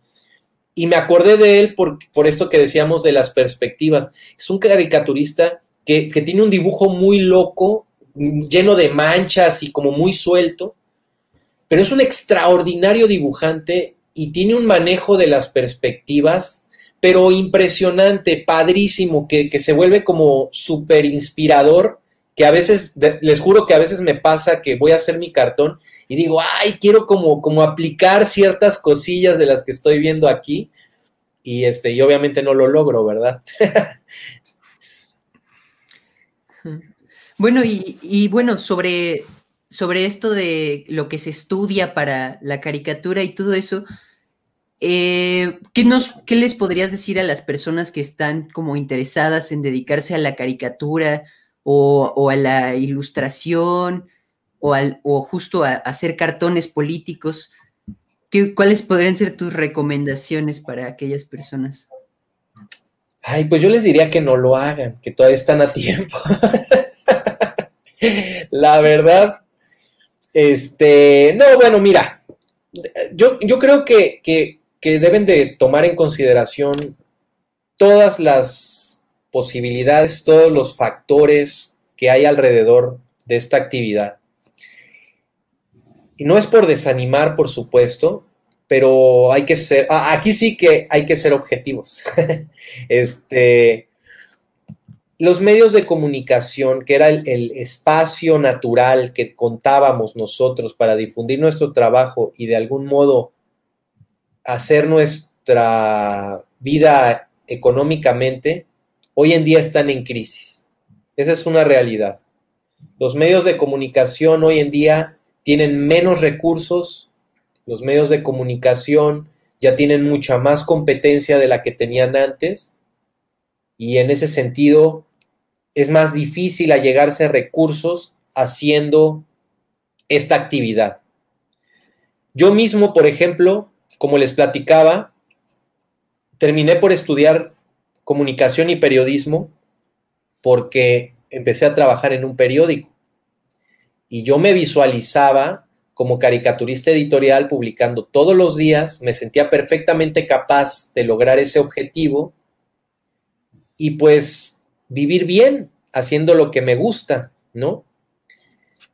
Y me acordé de él por, por esto que decíamos de las perspectivas. Es un caricaturista que, que tiene un dibujo muy loco, lleno de manchas y como muy suelto, pero es un extraordinario dibujante y tiene un manejo de las perspectivas pero impresionante, padrísimo, que, se vuelve como súper inspirador, que a veces, les juro que a veces me pasa que voy a hacer mi cartón y digo, ay, quiero como, como aplicar ciertas cosillas de las que estoy viendo aquí, y, este, y obviamente no lo logro, ¿verdad? bueno, y, y bueno, sobre, sobre esto de lo que se estudia para la caricatura y todo eso, eh, ¿qué, nos, ¿Qué les podrías decir a las personas que están como interesadas en dedicarse a la caricatura o, a la ilustración o, al, o justo a, hacer cartones políticos? ¿Qué, ¿Cuáles podrían ser tus recomendaciones para aquellas personas? Ay, pues yo les diría que no lo hagan, que todavía están a tiempo. la verdad, este, no, bueno, mira, yo, yo creo que, que, deben de tomar en consideración todas las posibilidades, todos los factores que hay alrededor de esta actividad. Y no es por desanimar, por supuesto, pero hay que ser, aquí sí que hay que ser objetivos. este, los medios de comunicación, que era el, el, espacio natural que contábamos nosotros para difundir nuestro trabajo y de algún modo hacer nuestra vida económicamente, hoy en día están en crisis. Esa es una realidad. Los medios de comunicación hoy en día tienen menos recursos, los medios de comunicación ya tienen mucha más competencia de la que tenían antes y en ese sentido es más difícil allegarse a recursos haciendo esta actividad. Yo mismo, por ejemplo, como les platicaba, terminé por estudiar comunicación y periodismo porque empecé a trabajar en un periódico y yo me visualizaba como caricaturista editorial publicando todos los días, me sentía perfectamente capaz de lograr ese objetivo y pues vivir bien haciendo lo que me gusta, ¿no?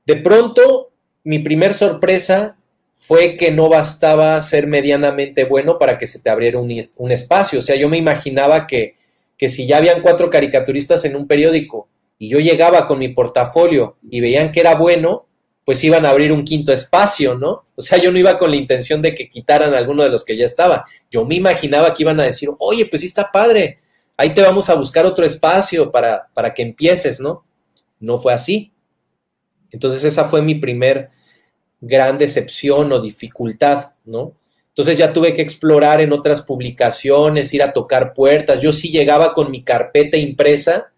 De pronto, mi primer sorpresa fue que no bastaba ser medianamente bueno para que se te abriera un, espacio. O sea, yo me imaginaba que, que, si ya habían cuatro caricaturistas en un periódico y yo llegaba con mi portafolio y veían que era bueno, pues iban a abrir un quinto espacio, ¿no? O sea, yo no iba con la intención de que quitaran alguno de los que ya estaba. Yo me imaginaba que iban a decir, oye, pues sí está padre, ahí te vamos a buscar otro espacio para, para que empieces, ¿no? No fue así. Entonces esa fue mi primer gran decepción o dificultad, ¿no? Entonces ya tuve que explorar en otras publicaciones, ir a tocar puertas. Yo sí llegaba con mi carpeta impresa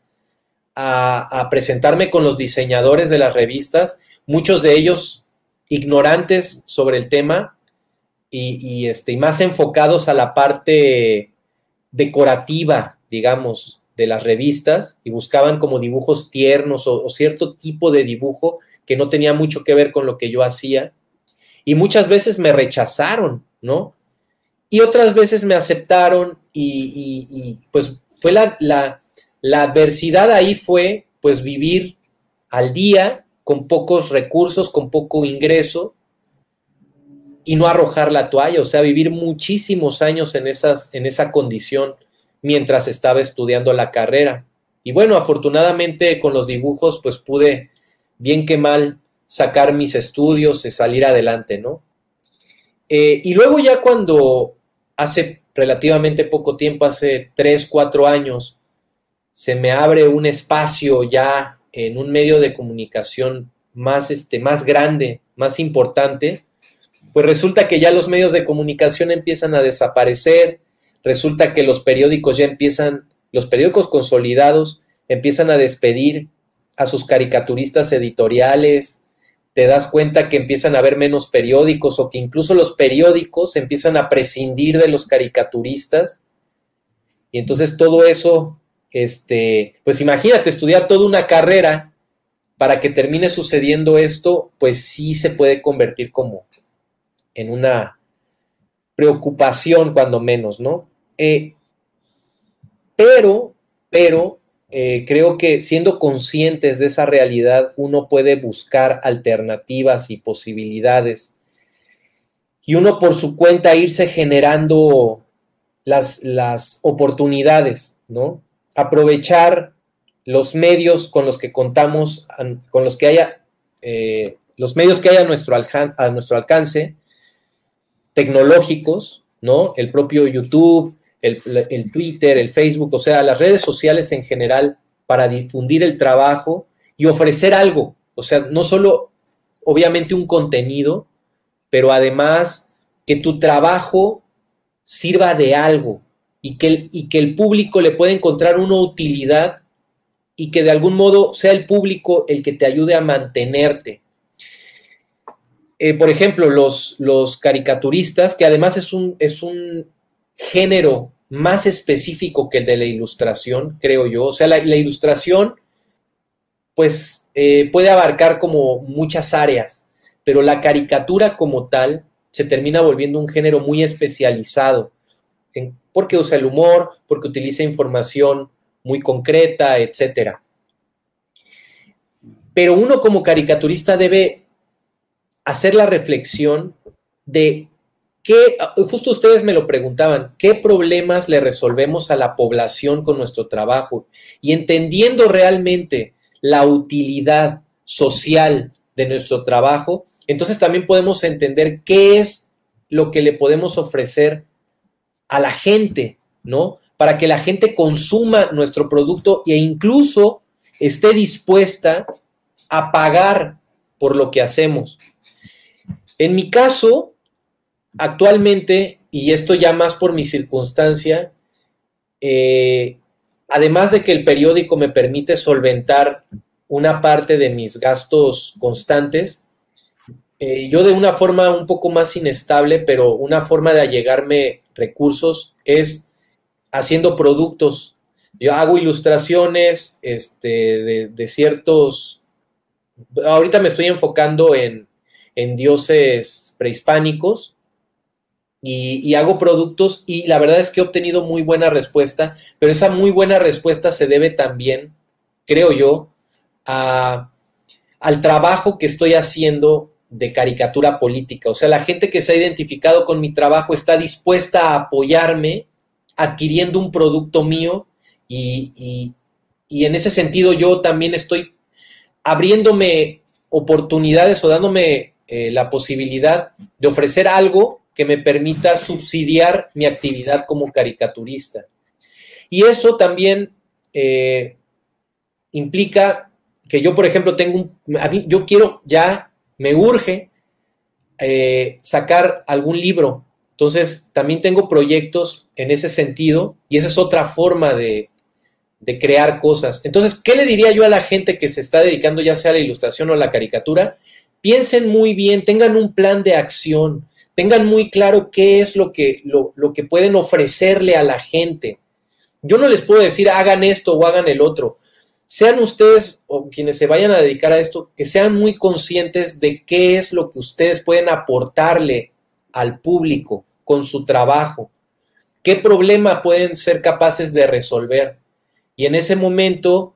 a, presentarme con los diseñadores de las revistas muchos de ellos ignorantes sobre el tema y, este, más enfocados a la parte decorativa, digamos, de las revistas y buscaban como dibujos tiernos o, cierto tipo de dibujo que no tenía mucho que ver con lo que yo hacía. Y muchas veces me rechazaron, ¿no? Y otras veces me aceptaron y, pues fue la, la, la adversidad ahí fue pues vivir al día con pocos recursos, con poco ingreso y no arrojar la toalla, o sea, vivir muchísimos años en, esas, en esa condición mientras estaba estudiando la carrera. Y bueno, afortunadamente con los dibujos pues pude, bien que mal, sacar mis estudios y salir adelante, ¿no? Eh, y luego ya cuando hace relativamente poco tiempo, hace tres, cuatro años, se me abre un espacio ya en un medio de comunicación más, este, más grande, más importante, pues resulta que ya los medios de comunicación empiezan a desaparecer, resulta que los periódicos ya empiezan, los periódicos consolidados empiezan a despedir a sus caricaturistas editoriales, te das cuenta que empiezan a haber menos periódicos o que incluso los periódicos empiezan a prescindir de los caricaturistas. Y entonces todo eso este, pues imagínate estudiar toda una carrera para que termine sucediendo esto, pues sí se puede convertir como en una preocupación cuando menos, ¿no? Eh, pero, pero eh, creo que siendo conscientes de esa realidad, uno puede buscar alternativas y posibilidades y uno por su cuenta irse generando las, las oportunidades, ¿no? aprovechar los medios con los que contamos, con los que haya, eh, los medios que haya a nuestro, a nuestro alcance, tecnológicos, ¿no? El propio YouTube, el, el, Twitter, el Facebook, o sea, las redes sociales en general para difundir el trabajo y ofrecer algo, o sea, no solo obviamente un contenido, pero además que tu trabajo sirva de algo, y que, el, y que el público le pueda encontrar una utilidad y que de algún modo sea el público el que te ayude a mantenerte. Eh, por ejemplo, los, los, caricaturistas, que además es un, es un género más específico que el de la ilustración, creo yo. O sea, la, ilustración, pues, eh, puede abarcar como muchas áreas, pero la caricatura como tal se termina volviendo un género muy especializado porque usa el humor, porque utiliza información muy concreta, etc. Pero uno como caricaturista debe hacer la reflexión de justo ustedes me lo preguntaban, qué problemas le resolvemos a la población con nuestro trabajo y entendiendo realmente la utilidad social de nuestro trabajo, entonces también podemos entender qué es lo que le podemos ofrecer a la gente, ¿no? Para que la gente consuma nuestro producto e incluso esté dispuesta a pagar por lo que hacemos. En mi caso, actualmente, y esto ya más por mi circunstancia, eh, además de que el periódico me permite solventar una parte de mis gastos constantes, eh, yo de una forma un poco más inestable, pero una forma de allegarme recursos es haciendo productos. Yo hago ilustraciones este, de, ciertos... Ahorita me estoy enfocando en, dioses prehispánicos y, y, hago productos y la verdad es que he obtenido muy buena respuesta, pero esa muy buena respuesta se debe también, creo yo, a, al trabajo que estoy haciendo de caricatura política. O sea, la gente que se ha identificado con mi trabajo está dispuesta a apoyarme adquiriendo un producto mío y, en ese sentido yo también estoy abriéndome oportunidades o dándome eh, la posibilidad de ofrecer algo que me permita subsidiar mi actividad como caricaturista. Y eso también eh, implica que yo, por ejemplo, tengo un, yo quiero ya, me urge eh, sacar algún libro. Entonces, también tengo proyectos en ese sentido y esa es otra forma de, de crear cosas. Entonces, ¿qué le diría yo a la gente que se está dedicando ya sea a la ilustración o a la caricatura? Piensen muy bien, tengan un plan de acción, tengan muy claro qué es lo que, lo, que pueden ofrecerle a la gente. Yo no les puedo decir hagan esto o hagan el otro. Sean ustedes o quienes se vayan a dedicar a esto, que sean muy conscientes de qué es lo que ustedes pueden aportarle al público con su trabajo, qué problema pueden ser capaces de resolver y en ese momento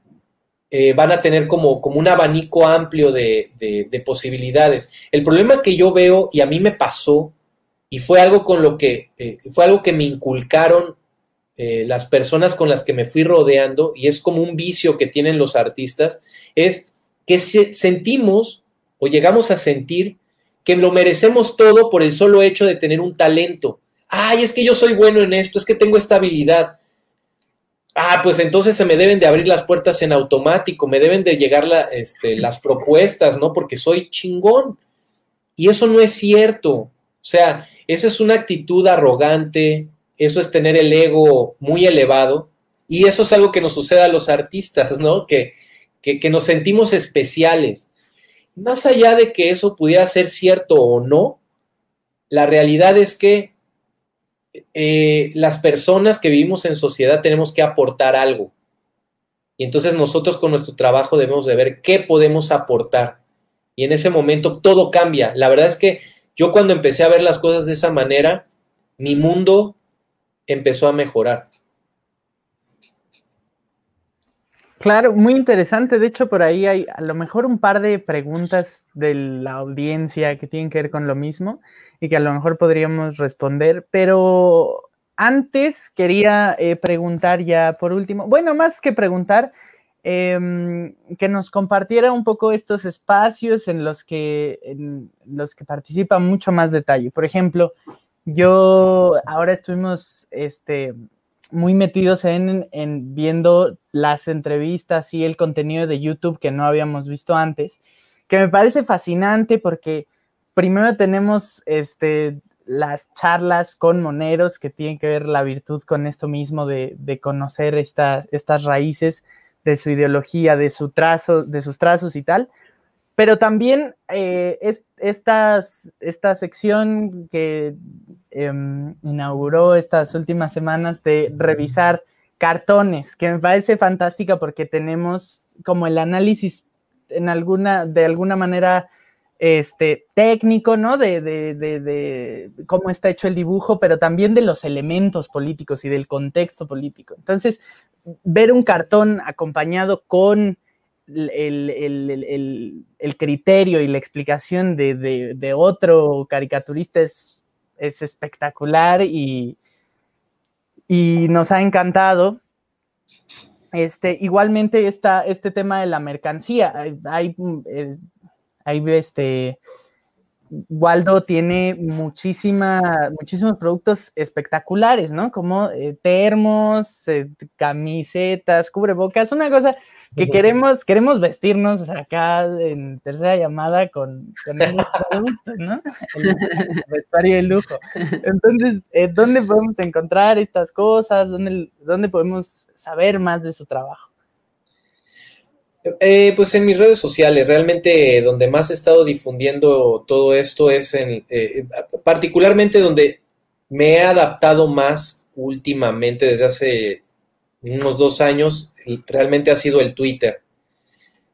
eh, van a tener como, como un abanico amplio de, posibilidades. El problema que yo veo, y a mí me pasó, y fue algo con lo que, eh, fue algo que me inculcaron eh, las personas con las que me fui rodeando, y es como un vicio que tienen los artistas, es que sentimos o llegamos a sentir que lo merecemos todo por el solo hecho de tener un talento. Ay, es que yo soy bueno en esto, es que tengo esta habilidad ah, pues entonces se me deben de abrir las puertas en automático, me deben de llegar este, las propuestas, ¿no? Porque soy chingón. Y eso no es cierto. O sea, eso es una actitud arrogante, eso es tener el ego muy elevado. Y eso es algo que nos sucede a los artistas, ¿no? Que, que, que nos sentimos especiales. Más allá de que eso pudiera ser cierto o no, la realidad es que eh, las personas que vivimos en sociedad tenemos que aportar algo. Y entonces nosotros con nuestro trabajo debemos de ver qué podemos aportar. Y en ese momento todo cambia. La verdad es que yo cuando empecé a ver las cosas de esa manera, mi mundo empezó a mejorar. Claro, muy interesante. De hecho, por ahí hay a lo mejor un par de preguntas de la audiencia que tienen que ver con lo mismo y que a lo mejor podríamos responder, pero antes quería eh, preguntar ya por último, bueno, más que preguntar, em, que nos compartiera un poco estos espacios en los que, en los que participa mucho más detalle. Por ejemplo, yo ahora estuvimos este, muy metidos en, en, viendo las entrevistas y el contenido de YouTube que no habíamos visto antes, que me parece fascinante porque primero tenemos este, las charlas con moneros que tienen que ver la virtud con esto mismo de, conocer estas raíces de su ideología, de su trazo, de sus trazos y tal. Pero también eh, esta sección que em, inauguró estas últimas semanas de revisar cartones, que me parece fantástica porque tenemos como el análisis en alguna, de alguna manera este, técnico, ¿no? De, de, de, cómo está hecho el dibujo, pero también de los elementos políticos y del contexto político. Entonces, ver un cartón acompañado con el, el, criterio y la explicación de, otro caricaturista es, es espectacular y, y, nos ha encantado. Este, igualmente, esta, este tema de la mercancía. Hay, eh, Ahí este, Waldo tiene muchísima, muchísimos productos espectaculares, ¿no? Como eh, termos, eh, camisetas, cubrebocas, una cosa que queremos, queremos vestirnos acá en tercera llamada con, con esos productos, ¿no? El vestuario de lujo. Entonces, eh, ¿dónde podemos encontrar estas cosas? ¿Dónde, ¿Dónde podemos saber más de su trabajo? Eh, pues en mis redes sociales, realmente donde más he estado difundiendo todo esto es en, eh, particularmente donde me he adaptado más últimamente desde hace unos dos años, realmente ha sido el Twitter.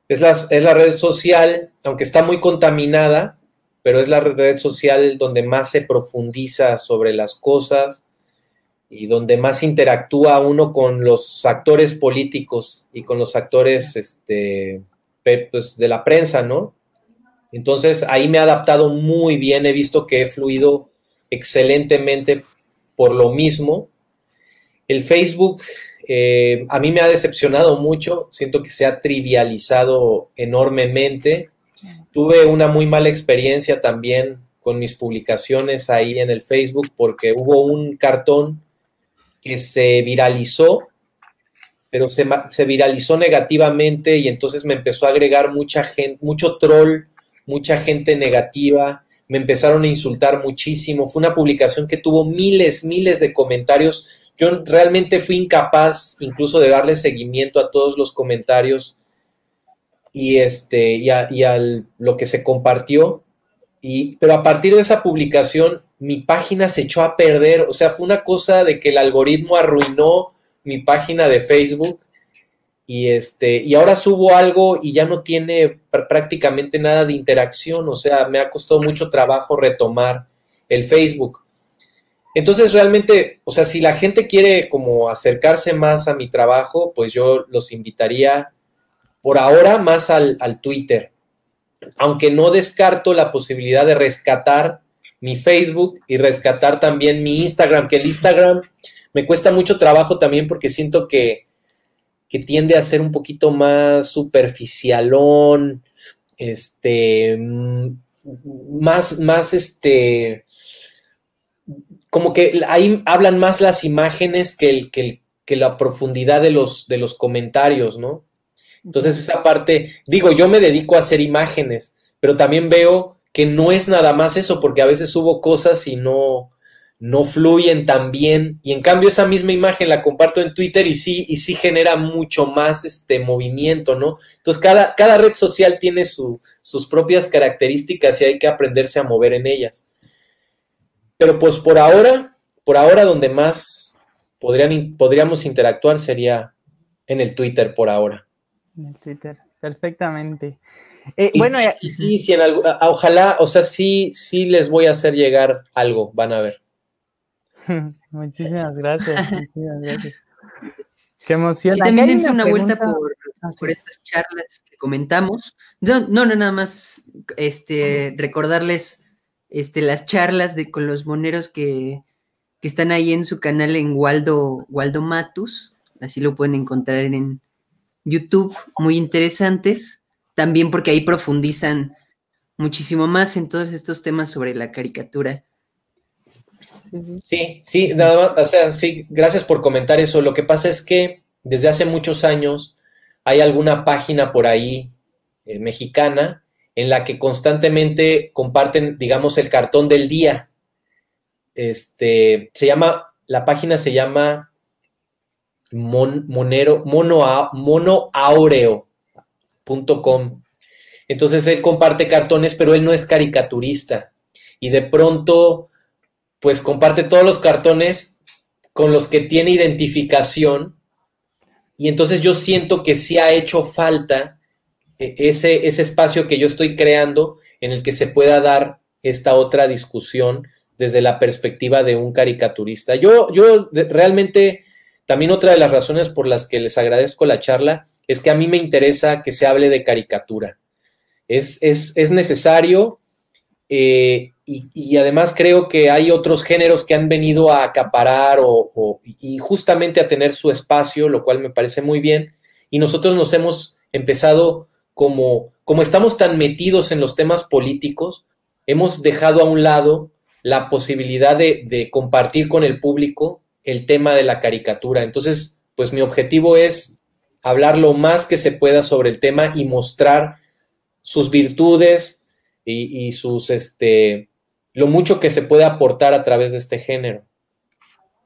Es la, es la red social, aunque está muy contaminada, pero es la red social donde más se profundiza sobre las cosas, y donde más interactúa uno con los actores políticos y con los actores este, pues, de la prensa, ¿no? Entonces ahí me he adaptado muy bien, he visto que he fluido excelentemente por lo mismo. El Facebook eh, a mí me ha decepcionado mucho, siento que se ha trivializado enormemente Tuve una muy mala experiencia también con mis publicaciones ahí en el Facebook porque hubo un cartón que se viralizó, pero se, se viralizó negativamente y entonces me empezó a agregar mucha gente, mucho troll, mucha gente negativa, me empezaron a insultar muchísimo. Fue una publicación que tuvo miles, miles de comentarios. Yo realmente fui incapaz incluso de darle seguimiento a todos los comentarios y, este, y, a, lo que se compartió. Y, pero a partir de esa publicación, mi página se echó a perder. O sea, fue una cosa de que el algoritmo arruinó mi página de Facebook y este y ahora subo algo y ya no tiene prácticamente nada de interacción, o sea, me ha costado mucho trabajo retomar el Facebook. Entonces, realmente, o sea, si la gente quiere como acercarse más a mi trabajo, pues yo los invitaría por ahora más al, al Twitter, aunque no descarto la posibilidad de rescatar mi Facebook y rescatar también mi Instagram, que el Instagram me cuesta mucho trabajo también porque siento que que tiende a ser un poquito más superficialón, este, mm, más, más, este, como que ahí hablan más las imágenes que, el, que, que la profundidad de los, de los comentarios, ¿no? Entonces esa parte, digo, yo me dedico a hacer imágenes, pero también veo que no es nada más eso, porque a veces subo cosas y no, no fluyen tan bien y en cambio esa misma imagen la comparto en Twitter y sí, y sí genera mucho más este movimiento, ¿no? Entonces cada, cada red social tiene sus propias características y hay que aprenderse a mover en ellas. Pero pues por ahora, por ahora donde más podrían, podríamos interactuar sería en el Twitter por ahora. En el Twitter, perfectamente. Eh, bueno, sí, sí, en algo, ojalá, o sea, sí, sí les voy a hacer llegar algo, van a ver. Muchísimas gracias. Muchísimas gracias. Qué emoción. Sí, también dense una, vuelta por, ah, por, estas charlas que comentamos. No, no, nada más este, recordarles este, las charlas de, con los moneros que, que están ahí en su canal en Waldo, Waldo Matus. Así lo pueden encontrar en YouTube. Muy interesantes. También porque ahí profundizan muchísimo más en todos estos temas sobre la caricatura Sí, sí, nada más, o sea, sí, gracias por comentar eso. Lo que pasa es que desde hace muchos años hay alguna página por ahí eh, mexicana en la que constantemente comparten, digamos, el cartón del día. Este, se llama, la página se llama monero, mono, monoaureo.com. Entonces él comparte cartones, pero él no es caricaturista. Y de pronto pues comparte todos los cartones con los que tiene identificación y entonces yo siento que sí ha hecho falta eh, ese, ese espacio que yo estoy creando en el que se pueda dar esta otra discusión desde la perspectiva de un caricaturista. Yo, yo realmente, también otra de las razones por las que les agradezco la charla es que a mí me interesa que se hable de caricatura. Es, es, es necesario eh, y, además creo que hay otros géneros que han venido a acaparar o, y justamente a tener su espacio, lo cual me parece muy bien. Y nosotros nos hemos empezado como, como estamos tan metidos en los temas políticos, hemos dejado a un lado la posibilidad de, de compartir con el público el tema de la caricatura. Entonces, pues mi objetivo es hablar lo más que se pueda sobre el tema y mostrar sus virtudes, y, sus, este, lo mucho que se puede aportar a través de este género.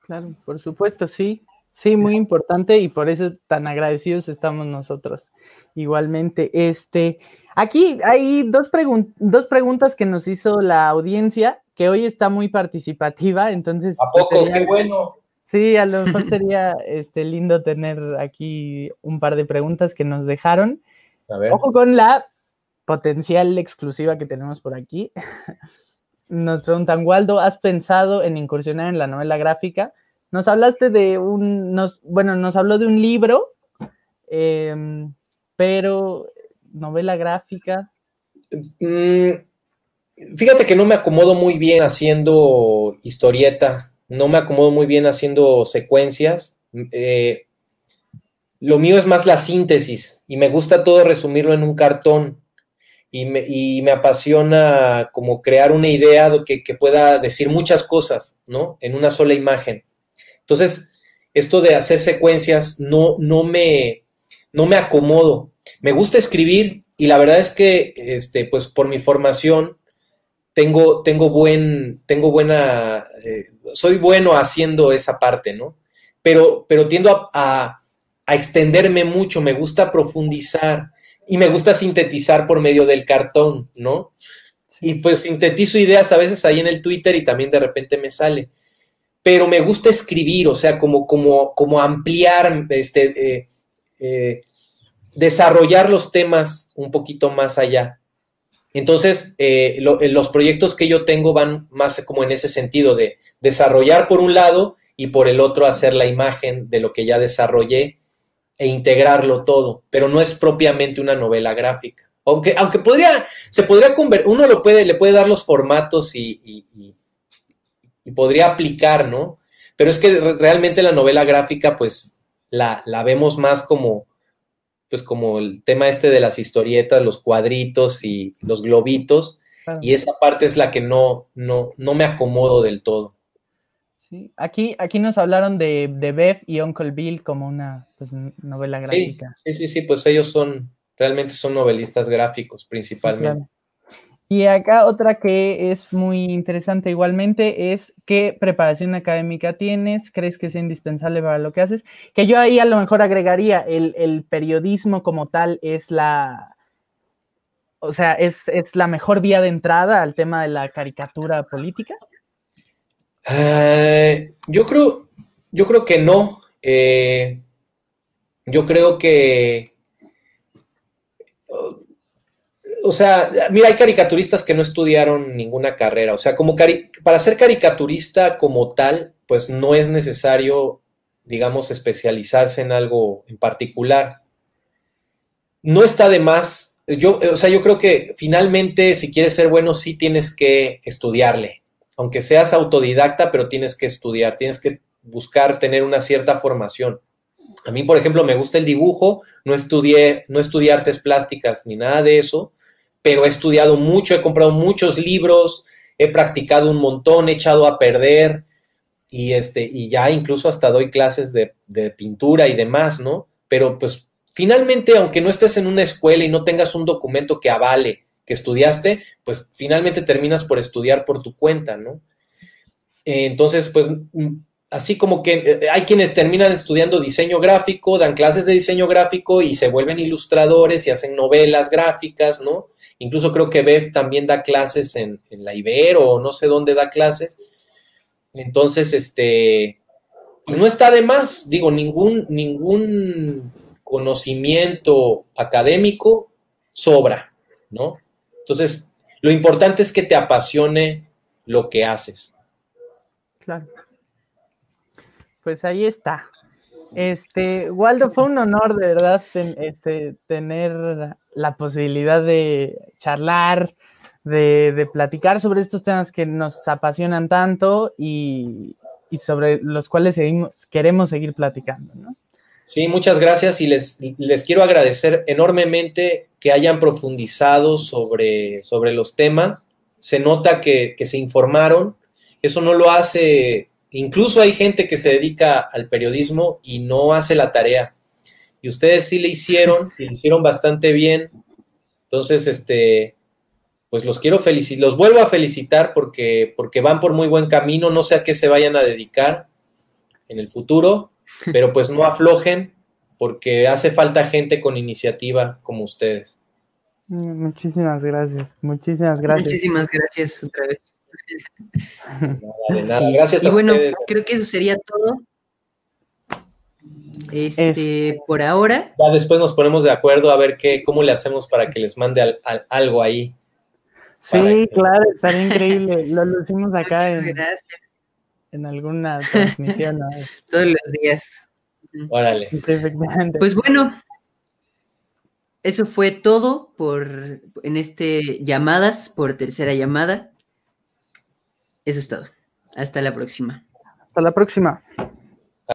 Claro, por supuesto, sí. Sí, muy importante y por eso tan agradecidos estamos nosotros. Igualmente, este, aquí hay dos, dos preguntas que nos hizo la audiencia, que hoy está muy participativa, entonces... ¿A poco? ¡Qué bueno! Sí, a lo mejor sería este, lindo tener aquí un par de preguntas que nos dejaron. A ver. Ojo con la potencial exclusiva que tenemos por aquí. Nos preguntan, Waldo, ¿has pensado en incursionar en la novela gráfica? Nos hablaste de un, nos, bueno, nos habló de un libro, em, pero novela gráfica. Mm, fíjate que no me acomodo muy bien haciendo historieta, no me acomodo muy bien haciendo secuencias. Eh, lo mío es más la síntesis y me gusta todo resumirlo en un cartón. y me, y me apasiona como crear una idea que, que, pueda decir muchas cosas, ¿no? En una sola imagen. Entonces, esto de hacer secuencias no, no, me, no me acomodo. Me gusta escribir y la verdad es que, este, pues por mi formación, tengo, tengo, buen, tengo buena, eh, soy bueno haciendo esa parte, ¿no? Pero, pero tiendo a, a extenderme mucho, me gusta profundizar y me gusta sintetizar por medio del cartón, ¿no? Y pues sintetizo ideas a veces ahí en el Twitter y también de repente me sale. Pero me gusta escribir, o sea, como, como, como ampliar, este, eh, eh, desarrollar los temas un poquito más allá. Entonces, eh, los proyectos que yo tengo van más como en ese sentido de desarrollar por un lado y por el otro hacer la imagen de lo que ya desarrollé e integrarlo todo, pero no es propiamente una novela gráfica. Aunque, aunque podría, se podría convertir, uno lo puede, le puede dar los formatos y, y, podría aplicar, ¿no? Pero es que realmente la novela gráfica, pues, la, la, vemos más como, pues, como el tema este de las historietas, los cuadritos y los globitos, y esa parte es la que no, no, no me acomodo del todo. Aquí, aquí nos hablaron de, de Bev y Uncle Bill como una pues, novela gráfica. Sí, sí, sí, pues ellos son, realmente son novelistas gráficos principalmente. Y acá otra que es muy interesante igualmente es qué preparación académica tienes, crees que es indispensable para lo que haces, que yo ahí a lo mejor agregaría, el, periodismo como tal es la, o sea, es, es la mejor vía de entrada al tema de la caricatura política. Eh, yo creo, yo creo que no. Eh, yo creo que, o sea, mira, hay caricaturistas que no estudiaron ninguna carrera. O sea, como para ser caricaturista como tal, pues no es necesario, digamos, especializarse en algo en particular. No está de más. Yo, o sea, yo creo que finalmente, si quieres ser bueno, sí tienes que estudiarle aunque seas autodidacta, pero tienes que estudiar, tienes que buscar tener una cierta formación. A mí, por ejemplo, me gusta el dibujo, no estudié, no estudié artes plásticas ni nada de eso, pero he estudiado mucho, he comprado muchos libros, he practicado un montón, he echado a perder y, este, y ya incluso hasta doy clases de, de pintura y demás, ¿no? Pero pues finalmente, aunque no estés en una escuela y no tengas un documento que avale que estudiaste, pues finalmente terminas por estudiar por tu cuenta, ¿no? Entonces, pues mm, así como que eh, hay quienes terminan estudiando diseño gráfico, dan clases de diseño gráfico y se vuelven ilustradores y hacen novelas gráficas, ¿no? Incluso creo que Bev también da clases en, la Ibero o no sé dónde da clases. Entonces, este, pues no está de más, digo, ningún, ningún conocimiento académico sobra, ¿no? Entonces, lo importante es que te apasione lo que haces. Claro. Pues ahí está. Este, Waldo, fue un honor de verdad este, tener la posibilidad de charlar, de, platicar sobre estos temas que nos apasionan tanto y, y sobre los cuales seguimos, queremos seguir platicando, ¿no? Sí, muchas gracias y les, les, quiero agradecer enormemente que hayan profundizado sobre, sobre los temas. Se nota que, se informaron. Eso no lo hace, incluso hay gente que se dedica al periodismo y no hace la tarea. Y ustedes sí le hicieron, y lo hicieron bastante bien. Entonces, este, pues los quiero felicitar, los vuelvo a felicitar porque, porque van por muy buen camino. No sé a qué se vayan a dedicar en el futuro pero pues no aflojen porque hace falta gente con iniciativa como ustedes. Mm, muchísimas gracias, muchísimas gracias. Muchísimas gracias otra vez. Gracias. Y bueno, creo que eso sería todo. Este, por ahora. Ya después nos ponemos de acuerdo a ver qué, cómo le hacemos para que les mande algo ahí. Sí, claro, estaría increíble. Lo lucimos acá. Muchas gracias en alguna transmisión. Todos los días. Órale. Pues bueno, eso fue todo por en este llamadas por tercera llamada. Eso es todo. Hasta la próxima. Hasta la próxima.